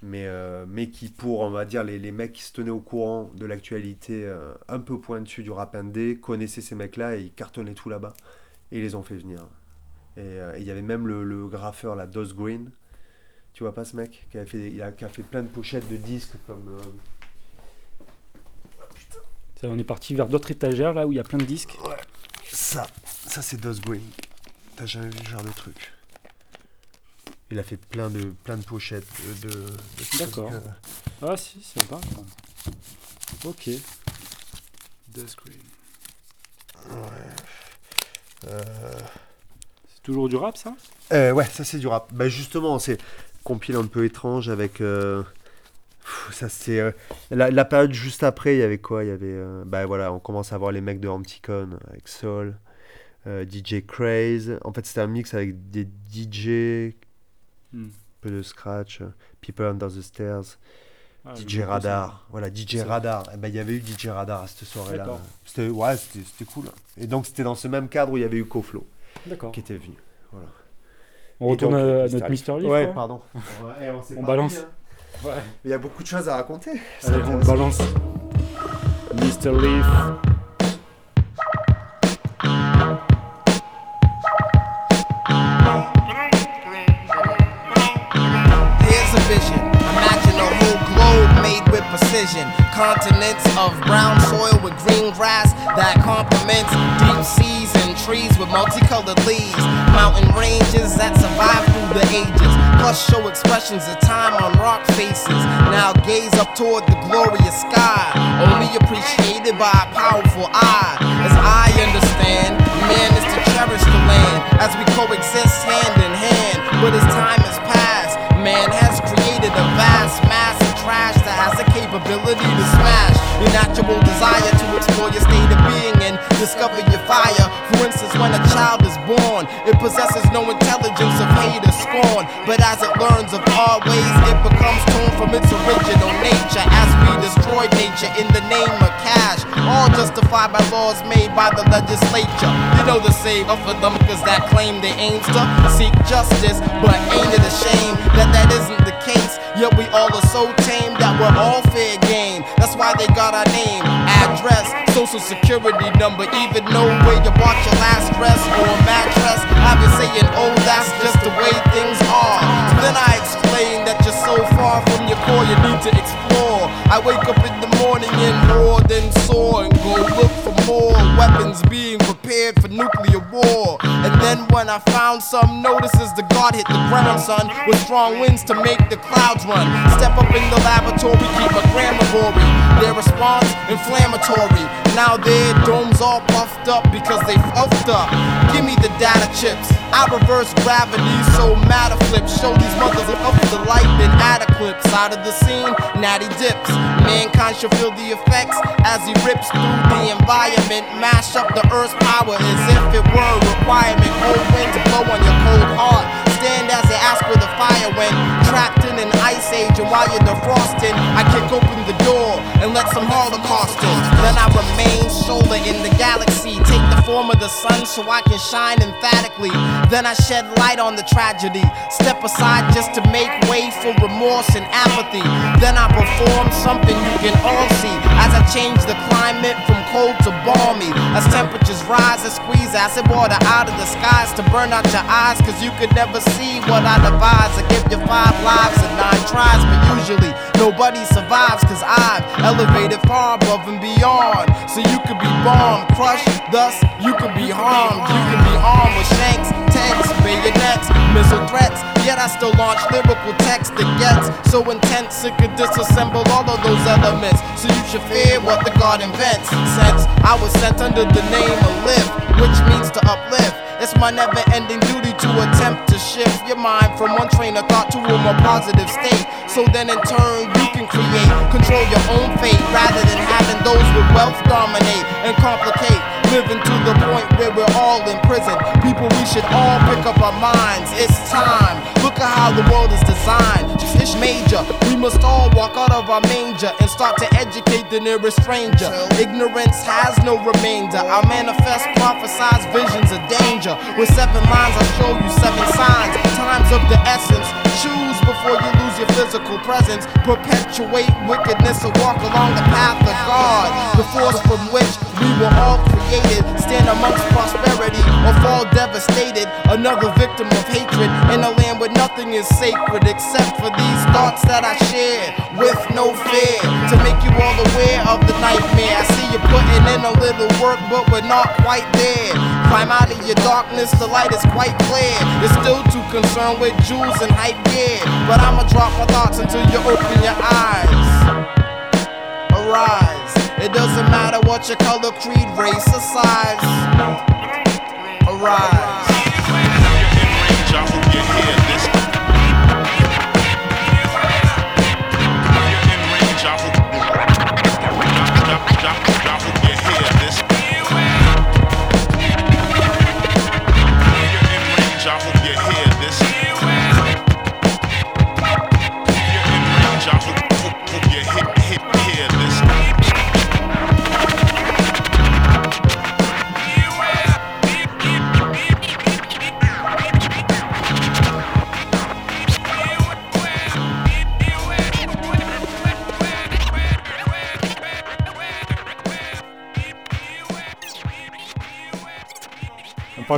Mais, euh, mais qui, pour, on va dire, les, les mecs qui se tenaient au courant de l'actualité euh, un peu pointue du rap indé, connaissaient ces mecs-là et ils cartonnaient tout là-bas. Et ils les ont fait venir. Et euh, il y avait même le, le graffeur, la Dos Green. Tu vois pas ce mec qui a, fait, il a, qui a fait plein de pochettes de disques comme. Ça, On est parti vers d'autres étagères là où il y a plein de disques. Ça, ça c'est Dos Green. T'as jamais vu ce genre de truc Il a fait plein de, plein de pochettes de. D'accord. Ah si, ça va. quoi. Ok. Dos Green. Ouais. Euh, C'est toujours du rap ça? Euh, ouais, ça c'est du rap. Bah justement, c'est compile un peu étrange avec. euh, Ça c'est euh, la, la période juste après. Il y avait quoi? Il y avait. euh, bah voilà, on commence à voir les mecs de Anticon avec Soul, euh, DJ Craze. En fait, c'était un mix avec des DJ, un peu de scratch, People Under the Stairs, Ah, DJ Radar. Voilà, DJ. Radar. Eh ben, il y avait eu DJ Radar à cette soirée-là. D'accord. C'était ouais, c'était c'était cool. Et donc c'était dans ce même cadre où il y avait eu Koflo qui était venu. Voilà. On retourne donc, à notre Mister Leaf. Ouais, quoi. pardon. Ouais, on balance. Hein. Il y a beaucoup de choses à raconter. Allez, on balance. Mr. Leaf. Plus show expressions of time on rock faces. Now gaze up toward the glorious sky. Only appreciated by a powerful eye. As I understand, man is to cherish the land as we coexist hand in hand. But as time has passed, man has created a vast mass of trash that has the capability to smash your natural desire to explore your state of being and discover your fire. For instance, when a child is born, it possesses no intelligence But as it learns of our ways, it becomes torn from its original nature as we destroy nature in the name of cash. All justified by laws made by the legislature. You know the same of the cause that claim they aims to seek justice, but ain't it a shame that that isn't the case? Yet we all are so tame that we're all fair game. That's why they got our name, address, social security number, even know where you bought your last dress or mattress. I've been saying, oh, that's just the way things are. So then I explain that you're so far from your core, you need to explore. I wake up in the morning and more than sore and go look for more weapons being prepared for nuclear war. And then when I found some notices, the guard hit the ground, son, with strong winds to make the clouds run. Step up in the laboratory, keep a grammatory. Their response inflammatory. Now their domes all puffed up because they puffed up. Give me the data chips. I reverse gravity, so matter flips. Show these mothers up the light, then add a clip. Side of the scene, natty dips. Mankind shall feel the effects as he rips through the environment. Mash up the earth's power as if it were a requirement. Cold winds blow on your cold heart. Stand as they ask where the fire went. Trapped in an ice age, and while you're defrosting, I kick open the door and let some holocaust in. Then I remain shoulder in the galaxy. Form of the sun so I can shine emphatically. Then I shed light on the tragedy. Step aside just to make way for remorse and apathy. Then I perform something you can all see as I change the climate from cold to balmy. As temperatures rise, I squeeze acid water out of the skies to burn out your eyes. Cause you could never see what I devise. I give you five lives and nine tries, but usually nobody survives. Cause I've elevated far above and beyond. So you could be bombed, crushed, thus you could be harmed. You can be armed with shanks, tanks, bayonets, missile threats. Yet I still launch lyrical text that gets so intense it could disassemble all of those elements. So you should fear what the God invents. Since I was sent under the name of live, which means to uplift. It's my never ending duty to attempt to shift your mind from one train of thought to a more positive state. So then in turn you can create, control your own fate rather than having those with wealth dominate and complicate. Living to the point where we're all in prison. People we should all pick up our minds. It's time. Look at how the world is designed. It's major. We must all walk out of our manger and start to educate the nearest stranger. Ignorance has no remainder. I manifest, prophesize visions of danger. With seven lines, I show you seven signs. Times of the essence. Choose before you lose your physical presence. Perpetuate wickedness or walk along the path of God. The force from which we were all created. Stand amongst prosperity or fall devastated. Another victim of hatred in a land where nothing is sacred except for these thoughts that I share with no fear. To make you all aware of the nightmare. I see you putting in a little work, but we're not quite there. Climb out of your darkness, the light is quite clear. You're still too concerned with jewels and hype gear. But I'ma drop my thoughts until you open your eyes. Arise. It doesn't matter what your color, creed, race, or size. Arise.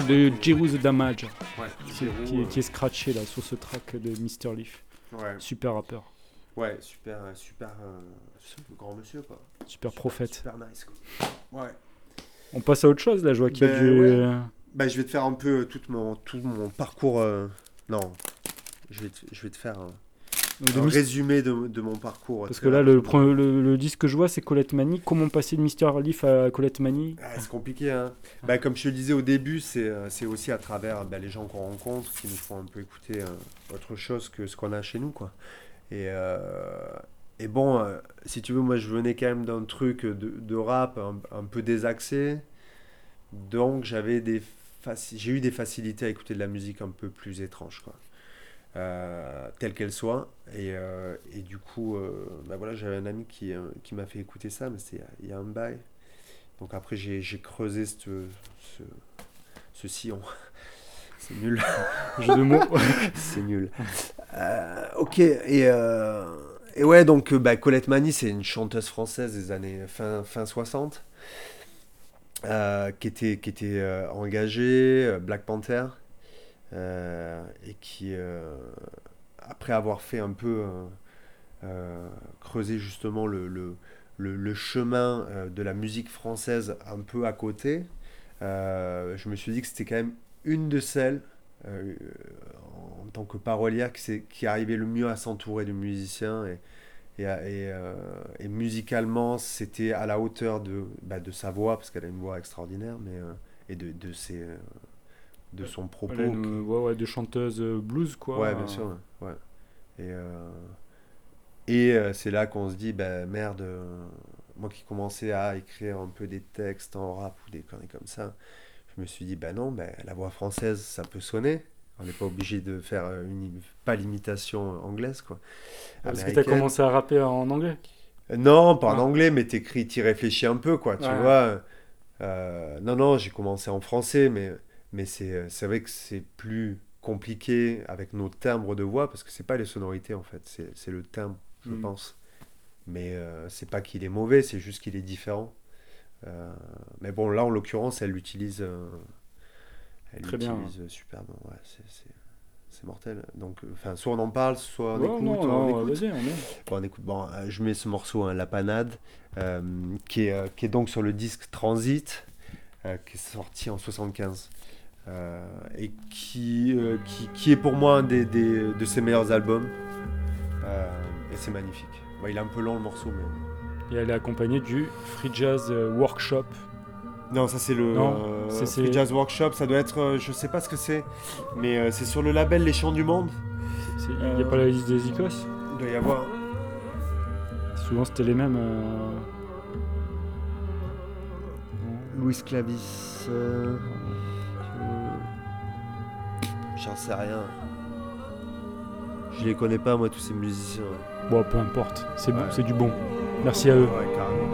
De Jeru the Damage. Ouais, qui, est, euh. qui est scratché là sur ce track de Mr. Leaf. Ouais. Super rappeur. Ouais, super, super, euh, super grand monsieur quoi. Super prophète. Super nice quoi. Ouais. On passe à autre chose là, je vois qu'il y a Ben, du. ouais. Bah, je vais te faire un peu tout mon, tout mon parcours. euh, Non, je vais te, je vais te faire un, Donc, un résumé de, de mon parcours. Parce que là, le, disque que je vois, c'est Colette Mani. Comment passer de Mr. Leaf à Colette Mani Ah, c'est compliqué. Hein. Bah, comme je te le disais au début, c'est euh, aussi à travers bah, les gens qu'on rencontre qui nous font un peu écouter euh, autre chose que ce qu'on a chez nous. Quoi. Et, euh, et bon, euh, si tu veux, moi je venais quand même d'un truc de, de rap un, un peu désaxé. Donc j'avais des faci- j'ai eu des facilités à écouter de la musique un peu plus étrange. Quoi. Euh, telle qu'elle soit. Et, euh, et du coup, euh, bah voilà, j'avais un ami qui, euh, qui m'a fait écouter ça, mais c'était il y a un bail. Donc après, j'ai creusé cette- ce, ce sillon. C'est nul. Jeu de mots. c'est nul. Ok, et, et ouais, donc bah, Colette Mani, c'est une chanteuse française des années fin, fin 60, euh, qui était, qui était engagée, Black Panther, et qui, euh, après avoir fait un peu euh, euh, creuser justement le, le, le- chemin euh, de la musique française un peu à côté, euh, je me suis dit que c'était quand même une de celles euh, en tant que parolière qui, qui arrivait le mieux à s'entourer de musiciens et, et, et, euh, musicalement c'était à la hauteur de, bah, de sa voix parce qu'elle a une voix extraordinaire mais euh, et de, de, ses, euh, de son propos ouais, ouais, de chanteuse euh, blues, quoi. Ouais, bien sûr. Ouais. Et, euh, et euh, c'est là qu'on se dit, bah, merde, moi qui commençais à écrire un peu des textes en rap ou des conneries comme ça, je me suis dit, bah non, bah, la voix française, ça peut sonner. On n'est pas obligé de faire une, pas l'imitation anglaise, quoi. Parce que tu as commencé à rapper en anglais? Non, pas en Ah. anglais, mais t'écris, t'y réfléchis un peu, quoi, tu Ouais. vois. Euh, non, non, j'ai commencé en français, mais, mais c'est, euh, c'est vrai que c'est plus compliqué avec nos timbres de voix, parce que c'est pas les sonorités, en fait, c'est, le timbre, je Mm. pense. Mais euh, c'est pas qu'il est mauvais, c'est juste qu'il est différent. Euh, mais bon, là, en l'occurrence, elle l'utilise... euh, elle l'utilise superbement, ouais, c'est... mortel. Donc, euh, enfin, soit on en parle, soit on Ouais, écoute. non, on non, écoute. on. Bon, on écoute. Bon, je mets ce morceau, hein, La Panade, qui, est, qui est donc sur le disque Transit, qui est sorti en 75. Euh, et qui, euh, qui, qui est pour moi un des, des- de ses meilleurs albums. Euh, et c'est magnifique. Bon, il est un peu long le morceau, mais. Et elle est accompagnée du Free Jazz Workshop. Non, ça c'est le Non, euh, Free Jazz Workshop. Ça doit être, euh, je sais pas ce que c'est, mais euh, c'est sur le label Les Chants du Monde. Il n'y a pas la liste des Icos Il doit y avoir. Souvent c'était les mêmes. euh, Louis Clavis. J'en sais rien. Je les connais pas, moi, tous ces musiciens. Bon, peu importe, c'est bon, Ouais. c'est du bon. Merci à eux. Ouais, carrément.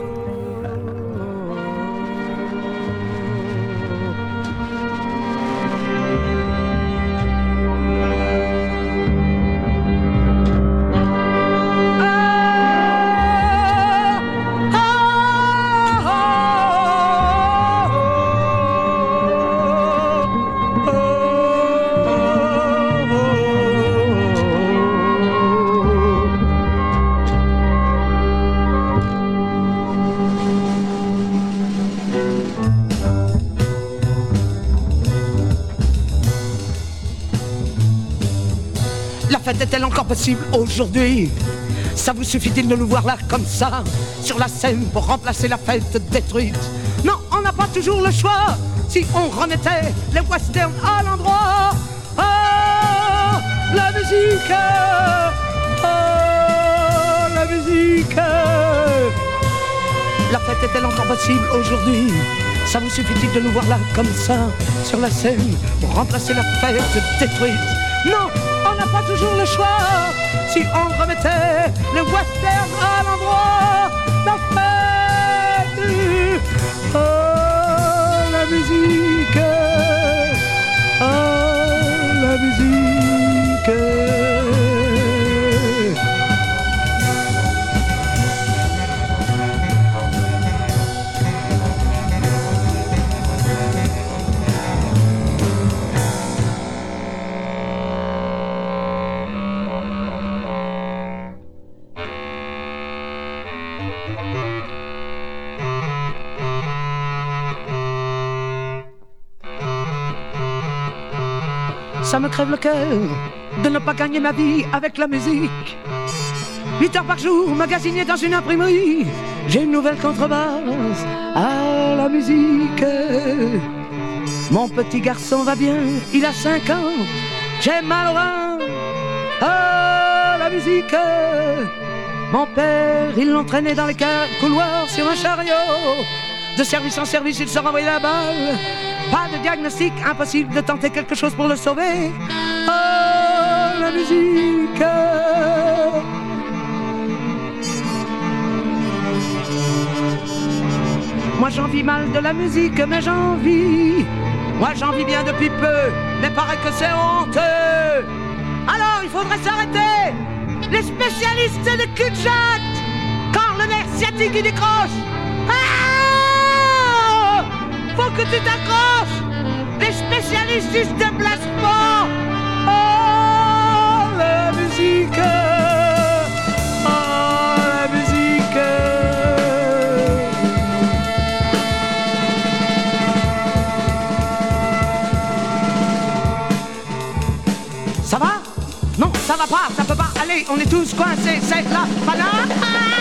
Possible aujourd'hui. Ça vous suffit-il de nous voir là comme ça Sur la scène pour remplacer la fête détruite? Non, on n'a pas toujours le choix. Si on remettait les westerns à l'endroit Oh, la musique Oh, la musique. La fête est-elle encore possible aujourd'hui? Ça vous suffit-il de nous voir là comme ça Sur la scène pour remplacer la fête détruite? Toujours le choix. Si on remettait les westerns à l'endroit La fête Oh, la musique Oh, la musique crève le cœur de ne pas gagner ma vie avec la musique. 8 heures par jour, magasinier dans une imprimerie. J'ai une nouvelle contrebasse à la musique. Mon petit garçon va bien, il a 5 ans. J'ai mal au à la musique. Mon père, il l'entraînait dans les couloirs sur un chariot. De service en service, il se renvoyait la balle. Pas de diagnostic, impossible de tenter quelque chose pour le sauver. Oh, la musique. Moi j'en vis mal de la musique, mais j'en vis. Moi j'en vis bien depuis peu, mais paraît que c'est honteux. Alors il faudrait s'arrêter. Les spécialistes de cul de jatte, quand le nerf sciatique il décroche. Faut que tu t'accroches. Les spécialistes déplacent pas. Oh la musique. Oh la musique. Ça va? Non, ça va pas, ça peut pas aller, on est tous coincés, c'est la banane.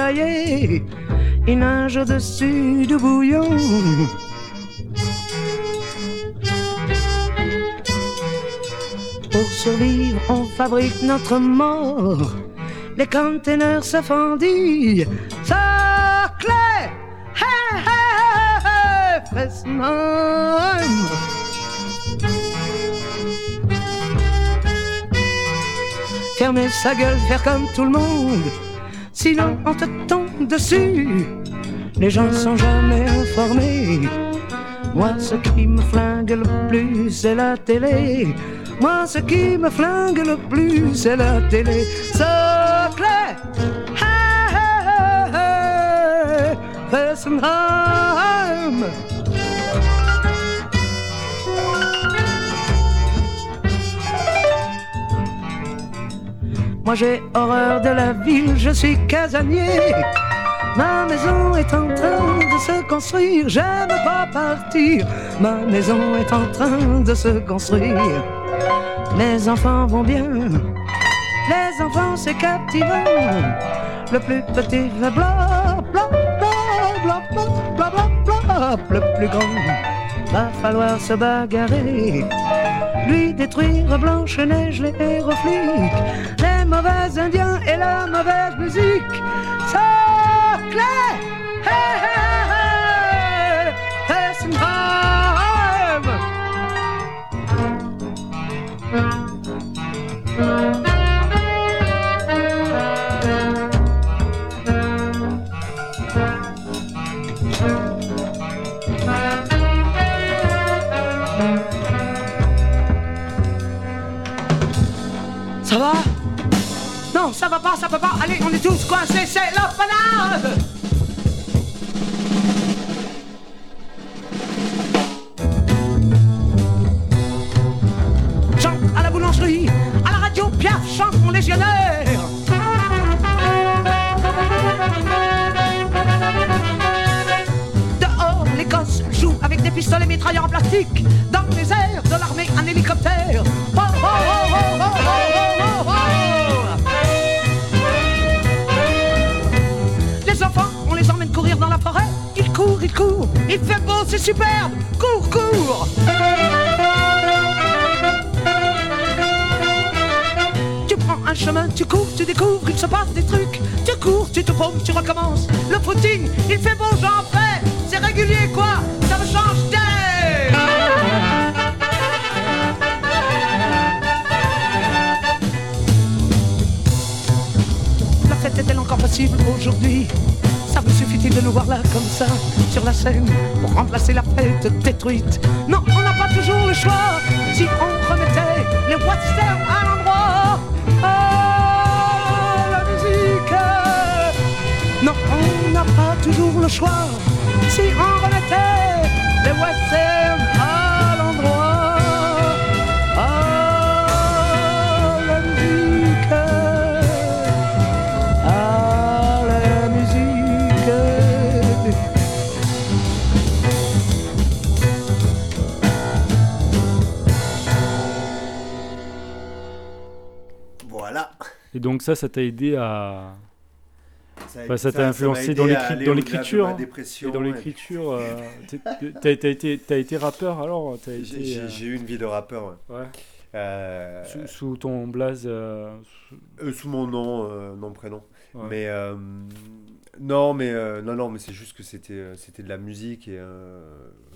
Ils nagent au-dessus du bouillon. Pour survivre, on fabrique notre mort. Les containers se fendillent. Ça clé! Hey, hey, hey. Fermer sa gueule, faire comme tout le monde. Sinon, on te tombe dessus. Les gens sont jamais informés. Moi, ce qui me flingue le plus, c'est la télé. Moi, ce qui me flingue le plus, c'est la télé. Hey, hey, hey, Moi j'ai horreur de la ville, je suis casanier. Ma maison est en train de se construire, j'aime pas partir. Ma maison est en train de se construire. Mes enfants vont bien, les enfants c'est captivant. Le plus petit va bla bla bla bla bla bla bla, bla, bla le plus grand va falloir se bagarrer. Lui détruire Blanche-Neige, les héros flics, les mauvais indiens et la mauvaise musique. Ça! Ça va pas, ça peut pas. Allez, on est tous coincés, c'est la panade Chante à la boulangerie, à la radio, Piaf chante mon légionnaire. Dehors, les gosses jouent avec des pistolets mitrailleurs en plastique. Dans les airs Courent. Il fait beau, c'est superbe. Cours, cours. Tu prends un chemin, tu cours, tu découvres, il se passe des trucs. Tu cours, tu te paumes, tu recommences. Le footing, il fait beau, j'en fais. C'est régulier, quoi. Ça me change d'air. La fête est-elle encore possible aujourd'hui? De nous voir là comme ça Sur la scène pour remplacer la fête détruite. Non, on n'a pas toujours le choix. Si on remettait les westerns à l'endroit. Ah, la musique. Non, on n'a pas toujours le choix. Si on remettait les westerns à l'endroit Et donc ça, ça t'a aidé à... Ça Bah, ça t'a influencé dans l'écriture. hein. dans l'écriture, euh, t'as été, été rappeur alors J'ai euh, j'ai eu une vie de rappeur. ouais. Ouais. Euh, Sous, sous ton blaze. euh, sous- euh, sous mon nom, nom prénom. Ouais. Mais non, mais non, non, mais c'est juste que c'était, c'était de la musique et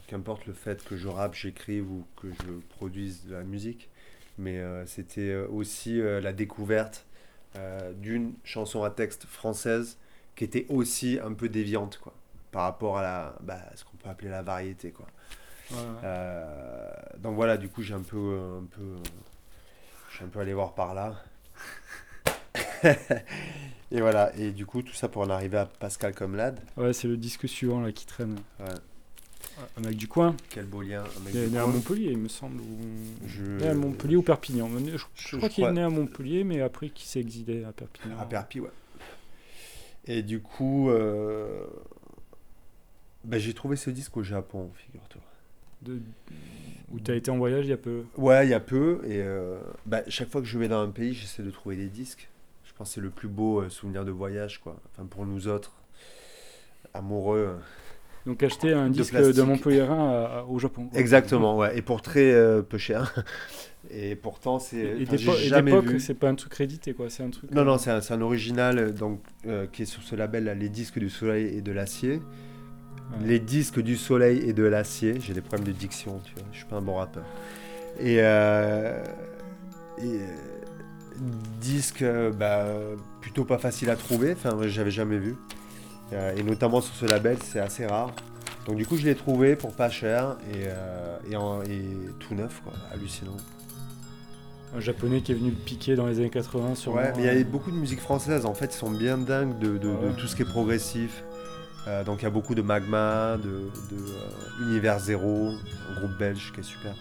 qu'importe le fait que je rappe, j'écrive ou que je produise de la musique, mais c'était aussi la découverte euh, d'une chanson à texte française qui était aussi un peu déviante, quoi, par rapport à la, bah, ce qu'on peut appeler la variété, quoi. Ouais. Euh, donc voilà, du coup, j'ai un peu, un peu, je suis un peu allé voir par là. et voilà, et du coup, tout ça pour en arriver à Pascal Comlade. Ouais, c'est le disque suivant là qui traîne. Ouais. Un mec du coin. Quel beau lien. un mec Il est né à. Montpellier, il me semble. Ou... Je- Né à Montpellier ou Perpignan. Je, crois qu'il est né à Montpellier, mais après qu'il s'est exilé à Perpignan. À Perpi, ouais. Et du coup, euh, bah, j'ai trouvé ce disque au Japon, figure-toi. De... Où tu as été en voyage il y a peu. Ouais, il y a peu. Et euh, bah, chaque fois que je vais dans un pays, j'essaie de trouver des disques. Je pense que c'est le plus beau euh, souvenir de voyage, quoi. Enfin, pour nous autres, amoureux. Euh, Donc acheter un de disque plastique. de Montpellierin à- à- au Japon. quoi. Exactement, ouais. Et pour très euh, peu cher. Et pourtant, c'est. Et d'époque, c'est pas un truc crédité, quoi. C'est un truc. Non, euh, non, c'est un, un original euh, donc, euh, qui est sur ce label là, Les Disques du Soleil et de l'Acier. Ouais. Les Disques du Soleil et de l'Acier. J'ai des problèmes de diction, tu vois. Je suis pas un bon rappeur. Et. euh, et euh, disque euh, bah, plutôt pas facile à trouver. Enfin, j'avais jamais vu. Euh, et notamment sur ce label, c'est assez rare. Donc du coup, je l'ai trouvé pour pas cher et, euh, et, en- et tout neuf, quoi. Hallucinant. Un japonais qui est venu le piquer dans les années 80 sur. Ouais, mais il y a beaucoup de musique française, en fait, ils sont bien dingues de, de- de Ouais. tout ce qui est progressif. Euh, donc il y a beaucoup de Magma, de, de, euh, Univers Zéro, un groupe belge qui est super.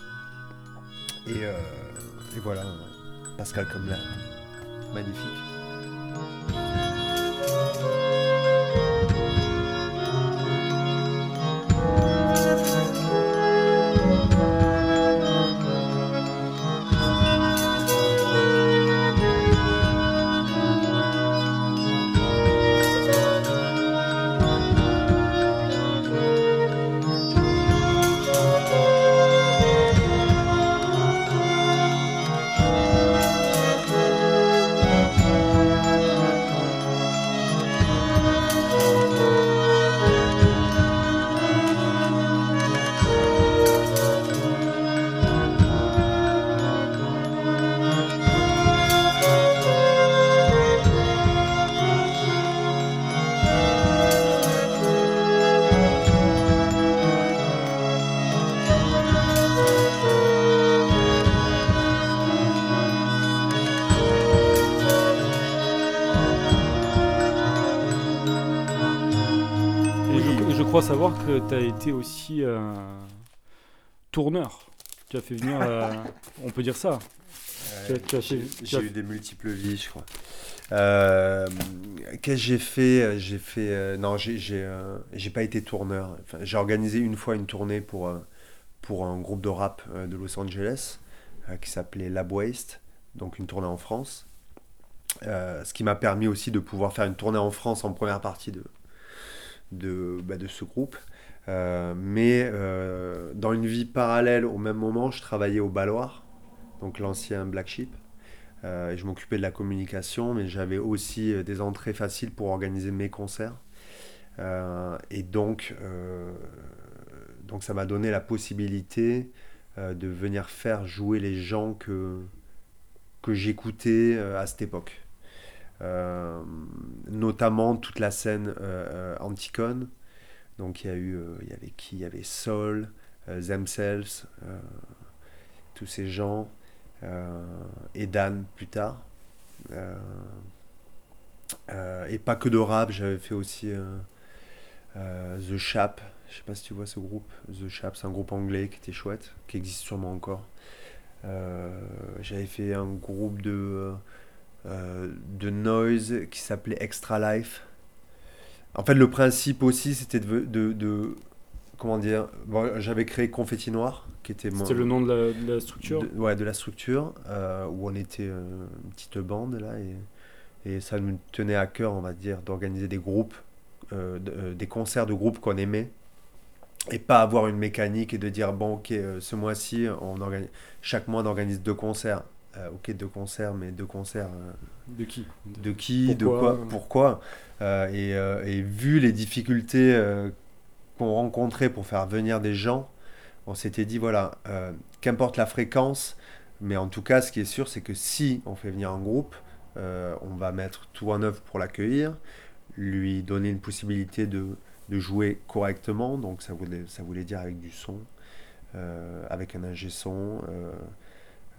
Et, euh, et voilà. Pascal Comler, magnifique. Savoir que tu as été aussi euh, tourneur. Tu as fait venir. euh, on peut dire ça. J'ai eu des multiples vies, je crois. Euh, Qu'est-ce que j'ai fait J'ai fait. non, j'ai pas été tourneur. Enfin, j'ai organisé une fois une tournée pour, pour un groupe de rap de Los Angeles qui s'appelait Lab Waste, donc une tournée en France. Ce qui m'a permis aussi de pouvoir faire une tournée en France en première partie de, de, bah, de ce groupe. Euh, mais euh, dans une vie parallèle, au même moment, je travaillais au Baloir, donc l'ancien Black Sheep. Euh, je m'occupais de la communication, mais j'avais aussi des entrées faciles pour organiser mes concerts. Et donc, ça m'a donné la possibilité de venir faire jouer les gens que, que j'écoutais à cette époque. Euh, notamment toute la scène euh, euh, Anticon. Donc il y a eu, il y avait qui? Il y avait euh, Themselves, tous ces gens, et Dan plus tard. Et pas que de rap, j'avais fait aussi The Chap. Je sais pas si tu vois ce groupe. The Chap, c'est un groupe anglais qui était chouette, qui existe sûrement encore. J'avais fait un groupe de, de noise qui s'appelait Extra Life. En fait, le principe aussi, c'était de, de, de- comment dire, bon, j'avais créé Confetti Noir, qui était mon- C'était le nom de la, de la structure. ouais, de la structure, euh, où on était euh, une petite bande là, et, et ça nous tenait à cœur, on va dire, d'organiser des groupes, euh, de- euh, des concerts de groupes qu'on aimait, et pas avoir une mécanique et de dire bon, ok, euh, ce mois-ci, on organise, chaque mois on organise deux concerts. Euh, ok, deux concerts, mais deux concerts. euh, De qui? De qui De Pourquoi quoi Pourquoi? Euh, et, euh, et vu les difficultés qu'on rencontrait pour faire venir des gens, on s'était dit voilà, qu'importe la fréquence, mais en tout cas, ce qui est sûr, c'est que si on fait venir un groupe, on va mettre tout en œuvre pour l'accueillir, lui donner une possibilité de, de jouer correctement, donc ça voulait, ça voulait dire avec du son, avec un ingé son,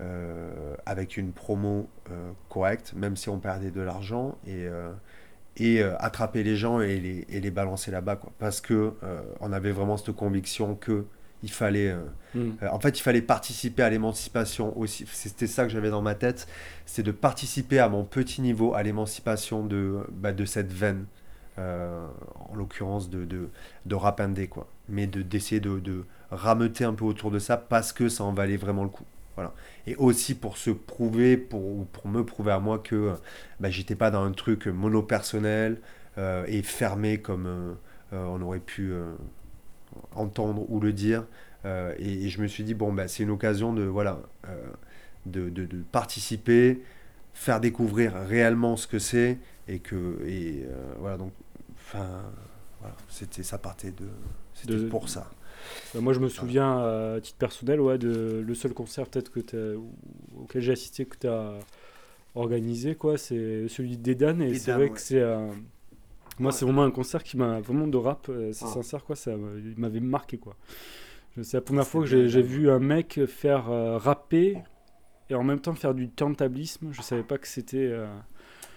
euh, avec une promo euh, correcte, même si on perdait de l'argent, et, euh, et attraper les gens et les, et les balancer là-bas, quoi. Parce que on avait vraiment cette conviction que il fallait, euh, Mm. euh, en fait, il fallait participer à l'émancipation aussi. C'était ça que j'avais dans ma tête, c'est de participer à mon petit niveau à l'émancipation de, bah, de cette veine, euh, en l'occurrence de, de, de rap indé, quoi. Mais de d'essayer de, de rameuter un peu autour de ça parce que ça en valait vraiment le coup. Voilà. Et aussi pour se prouver, pour, ou pour me prouver à moi que bah, j'étais pas dans un truc mono-personnel euh, et fermé comme euh, euh, on aurait pu euh, entendre ou le dire. Euh, et, et je me suis dit, bon, bah, c'est une occasion de, voilà, euh, de, de- de participer, faire découvrir réellement ce que c'est. Et que, et euh, voilà, donc, enfin, voilà, c'était, ça partait de. C'était De- pour ça. Bah, moi, je me souviens, à titre personnel, ouais, de, le seul concert peut-être que auquel j'ai assisté que tu as organisé, quoi, c'est celui d'Edan. Et c'est vrai ouais. que c'est un, Moi, c'est vraiment un concert qui m'a vraiment de rap, euh, c'est Ah. sincère quoi, ça m'avait marqué quoi. C'est la première fois que j'ai vu un mec faire euh, rapper et en même temps faire du turntablisme. Je savais pas que c'était. euh,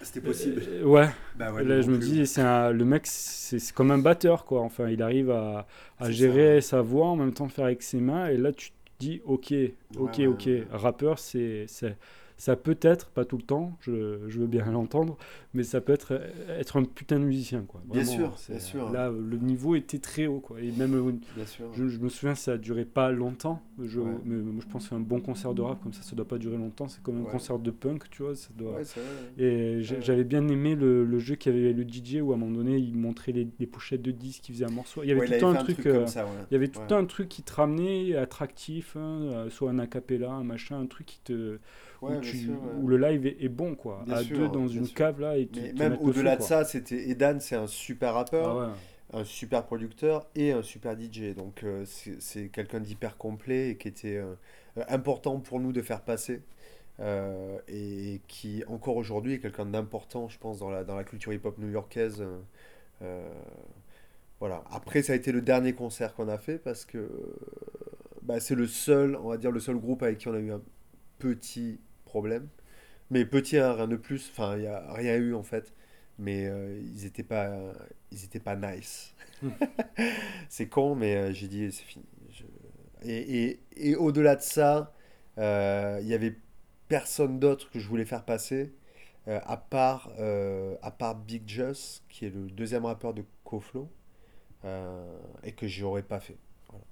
C'était possible. euh, ouais. Bah ouais, là, je me dis, c'est un- le mec, c'est comme un batteur quoi. Enfin, il arrive à, gérer sa voix en même temps faire avec ses mains. Et là, tu te dis, ok, ok, ouais, ok. Rappeur, c'est c'est- ça peut être, pas tout le temps, je, je veux bien l'entendre, mais ça peut être être un putain de musicien quoi. Bien sûr, c'est- bien sûr. Là, le niveau était très haut quoi. Et même euh, Bien sûr. je, je me souviens, ça a duré pas longtemps. Je, Ouais. mais moi, je pense qu'un bon concert de rap comme ça, ça doit pas durer longtemps. C'est comme un Ouais. concert de punk, tu vois. Ça doit... Ouais, c'est vrai. Et j'avais bien aimé le, le jeu qui avait le DJ où à un moment donné, il montrait les, les pochettes de disques, il faisait un morceau. Il y avait tout le temps un truc. euh, ça. Il y avait tout le Ouais. temps un truc qui te ramenait attractif, hein, euh, soit un acapella, un machin, un truc qui te. Ouais, où, tu- sûr, où le live est, est bon quoi. Bien à sûr, deux dans une sûr. cave là et Mais même au-delà de ça, c'était Edan, c'est un super rappeur, Ah ouais. un super producteur et un super DJ. Donc euh, c'est quelqu'un d'hyper complet et qui était euh, important pour nous de faire passer. euh, et qui encore aujourd'hui est quelqu'un d'important, je pense, dans la, dans la culture hip-hop new-yorkaise. voilà. Après, ça a été le dernier concert qu'on a fait parce que bah, c'est le seul, on va dire, le seul groupe avec qui on a eu un petit problème. Mais petit, rien de plus. Enfin, il n'y a rien eu en fait. Mais euh, ils n'étaient pas, ils étaient pas nice. c'est con, mais euh, j'ai dit c'est fini. Je- Et, et, et au-delà de ça, euh, il y avait personne d'autre que je voulais faire passer euh, à part euh, à part Big Just, qui est le deuxième rappeur de Koflo, euh, et que j'aurais pas fait. Voilà.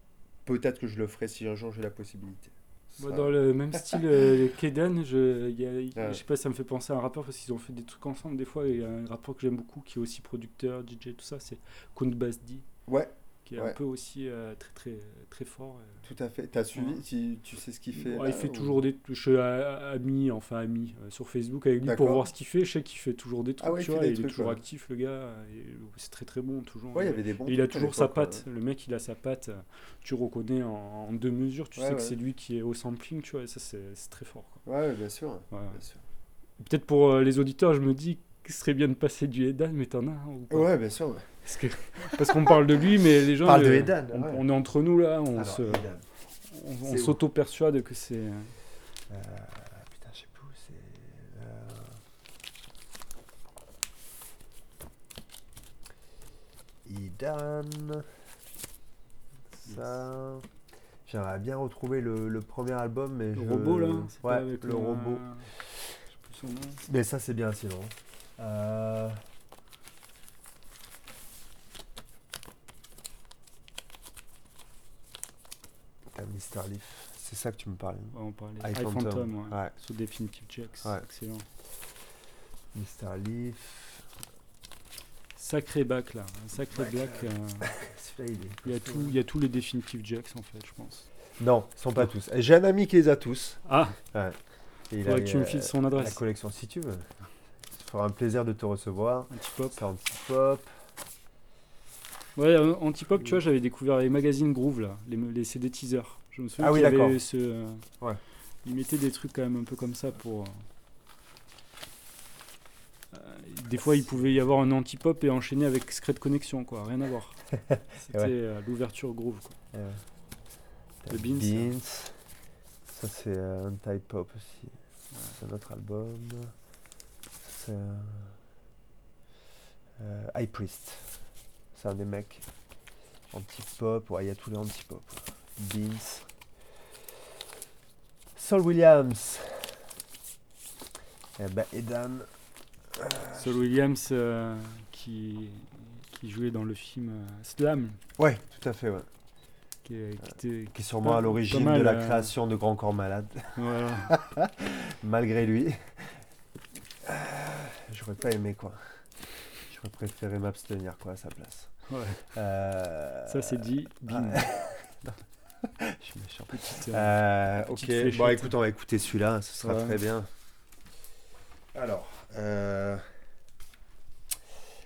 Peut-être que je le ferai si un jour j'ai la possibilité. Dans le même style euh, qu'Eden, je, y a- il- Ouais. je sais pas, ça me fait penser à un rappeur parce qu'ils ont fait des trucs ensemble. Des fois, il y a un rappeur que j'aime beaucoup qui est aussi producteur, DJ, tout ça, c'est Count Basdi. Ouais. Qui est Ouais. un peu aussi euh, très, très, très fort. euh. Tout à fait. T'as suivi? Ouais. tu, tu sais ce qu'il fait Ouais, il là, fait ou- toujours des. Je suis ami, enfin ami, euh, sur Facebook avec lui pour voir ce qu'il fait. Je sais qu'il fait toujours des trucs, Ah il tu vois. Il est trucs, toujours actif, le gars. C'est très très bon, toujours. Il y avait des bons Et il a trucs toujours sa patte. Le mec, il a sa patte. euh, Tu reconnais en, en deux mesures. Tu sais que c'est lui qui est au sampling, tu vois. Et ça, c'est très fort. quoi. Ouais, bien sûr. Bien sûr. Peut-être pour euh, les auditeurs, je me dis ce serait bien de passer du Edan, mais t'en as un ou pas Ouais, bien sûr. ouais. Parce que parce qu'on parle de lui, mais les gens. Parle de euh, Edan, on, ouais. on est entre nous là, on Alors, se, Edan. on, on s'auto-persuade que c'est. Euh, putain, je sais plus où c'est. euh, Idan. Ça. J'aimerais bien retrouver le, le premier album, mais Le je- robot là Ouais, le robot. Je sais plus son nom. Mais ça, c'est bien sinon. Euh, Ah, Mr. Leaf, c'est ça que tu me parlais. Ouais, on parlait. Eye Phantom, Phantom, ouais. ouais. Sur Definitive Jacks, excellent. Mr. Leaf. Sacré bac là, un sacré black. euh, euh, il y a tout, hein. il y a tous les Definitive Jacks en fait, je pense. Non, ils sont pas tous. J'ai un ami qui les a tous. Ah Ouais. Et il Faudrait a, que tu me euh, files son adresse. La collection, si tu veux. Fera un plaisir de te recevoir. Antipop. C'est anti-pop. Ouais, euh, Antipop, tu vois, j'avais découvert les magazines Groove là, les, les CD teasers. Je me souviens Ah oui, d'accord. ce. euh, Ouais. Ils mettaient des trucs quand même un peu comme ça pour. euh, des fois, il pouvait y avoir un antipop et enchaîner avec Secret Connection, quoi, rien à voir. C'était Ouais. euh, l'ouverture groove, quoi. The Beans. Beans. Ça, c'est euh, Anti-Pop aussi. C'est un autre album. Euh, euh, High Priest. C'est un des mecs. Anti-Pop. Ouais, il y a tous les Anti-Pop. Beans. Saul Williams. Eh ben, Edan. Saul Williams euh, qui, qui jouait dans le film Slam. Ouais, tout à fait, ouais. Qui, est- qui était- Qui est sûrement pas- à l'origine de la création de Grand Corps Malade. Voilà. Malgré lui. J'aurais pas aimé quoi. J'aurais préféré m'abstenir quoi à sa place. Ouais. Euh, Ça, c'est dit, bim. ah. Je suis méchant. Euh, Euh, ok, fléchette. bon écoute, on va écouter celui-là, ce sera Ouais. très bien. Alors, euh,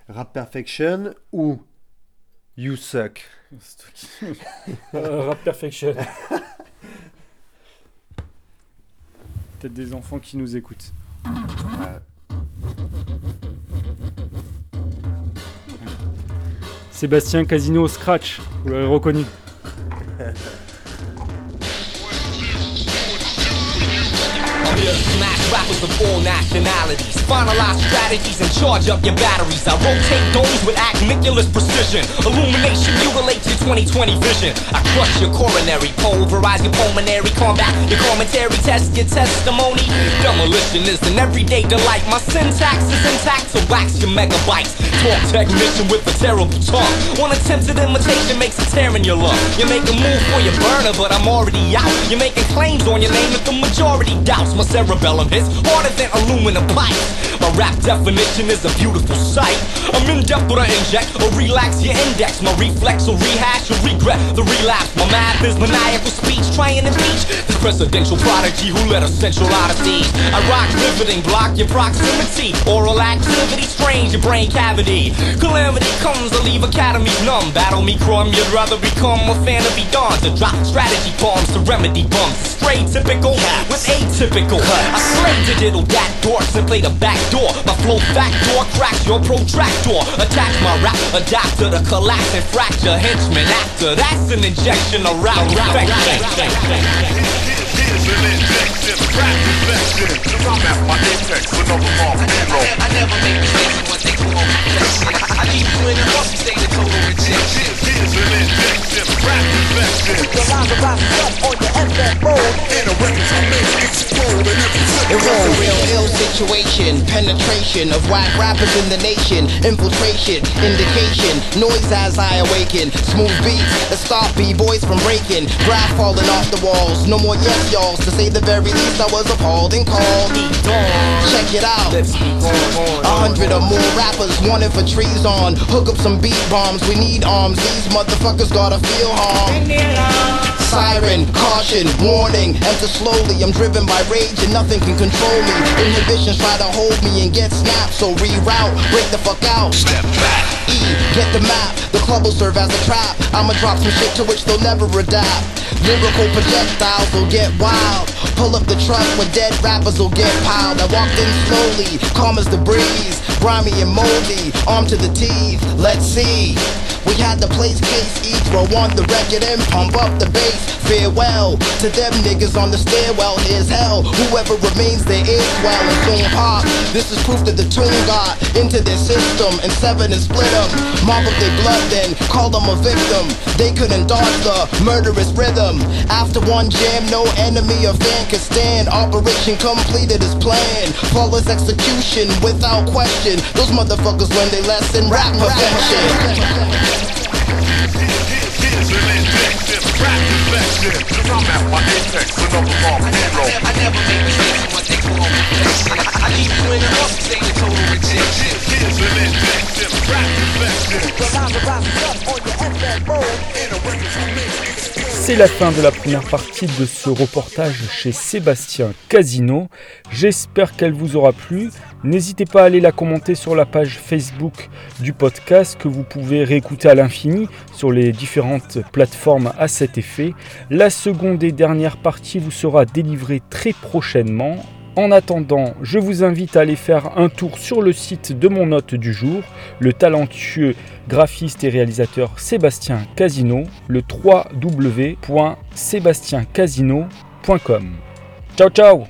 Rap Perfection ou You Suck? Rap Perfection. Peut-être des enfants qui nous écoutent. Sébastien Casino Scratch, vous l'avez reconnu. All nationalities. Finalize strategies and charge up your batteries. I rotate domes with acmiculous precision. Illumination mutilates your 2020 vision. I crush your coronary, pulverize your pulmonary, combat your commentary, test your testimony. Demolition is an everyday delight. My syntax is intact to wax your megabytes. Talk technician with a terrible tongue. One attempted imitation makes a tear in your lung. You make a move for your burner, but I'm already out. You're making claims on your name that the majority doubts. My cerebellum hits harder than aluminum pipes. My rap definition is a beautiful sight. I'm in depth with I inject or relax your index. My reflex will rehash or regret the relapse. My math is maniacal speech, trying to reach this presidential prodigy who led a central odyssey. I rock riveting, block your proximity. Oral activity, strange your brain cavity. Calamity comes to leave academies numb. Battle me, crumb, you'd rather become a fan of be done. To drop strategy bombs to remedy bumps. Straight typical with atypical. I slay digital dat dorks and play the back door. My flow backdoor cracks your protractor. Attack my rap, adapt to the collapse and fracture. Henchman after that's an injection of rap. I'm at my apex with no hero. I never make mistakes what they call reflection. I keep in the off state of total rejection. Here's an injection, rap infection. The lines are rising up on your mode. And the records I make explode in every It was a real ill situation, penetration of whack rappers in the nation, infiltration, indication, noise as I awaken, smooth beats that stop b-boys from breaking, graph falling off the walls, no more yes y'alls, to say the very least I was appalled and called. Check it out, a hundred or more rappers wanted for trees on, hook up some beat bombs, we need arms, these motherfuckers gotta feel harm. Siren, caution, warning, enter slowly. I'm driven by rage and nothing can control me. Inhibitions try to hold me and get snapped, so reroute, break the fuck out. Step back. E, get the map. The club will serve as a trap. I'ma drop some shit to which they'll never adapt. Lyrical projectiles will get wild. Pull up the truck where dead rappers will get piled. I walked in slowly, calm as the breeze. Grimy and moldy, armed to the teeth. Let's see. We had the place case each row on the record and pump up the bass. Farewell to them niggas on the stairwell. Here's hell. Whoever remains there is well and soon pop. This is proof that the tune got into their system and seven and split up their blood then call them a victim. They couldn't dodge the murderous rhythm. After one jam, no enemy or fan could stand. Operation completed as planned. Flawless execution without question. Those motherfuckers learned their lesson. Rap perfection. Texas, and rap infected. Cause I'm at my apex, another bomb hero. I never make mistakes when they go on. I leave you in the upstate of total rejection. Here's an injection, rap infected. Relies and rises up on your FFO. In a records remix, C'est la fin de la première partie de ce reportage chez Sébastien Casino. J'espère qu'elle vous aura plu. N'hésitez pas à aller la commenter sur la page Facebook du podcast que vous pouvez réécouter à l'infini sur les différentes plateformes à cet effet. La seconde et dernière partie vous sera délivrée très prochainement. En attendant, je vous invite à aller faire un tour sur le site de mon hôte du jour, le talentueux graphiste et réalisateur Sébastien Casino, le www.sébastiancasino.com. Ciao ciao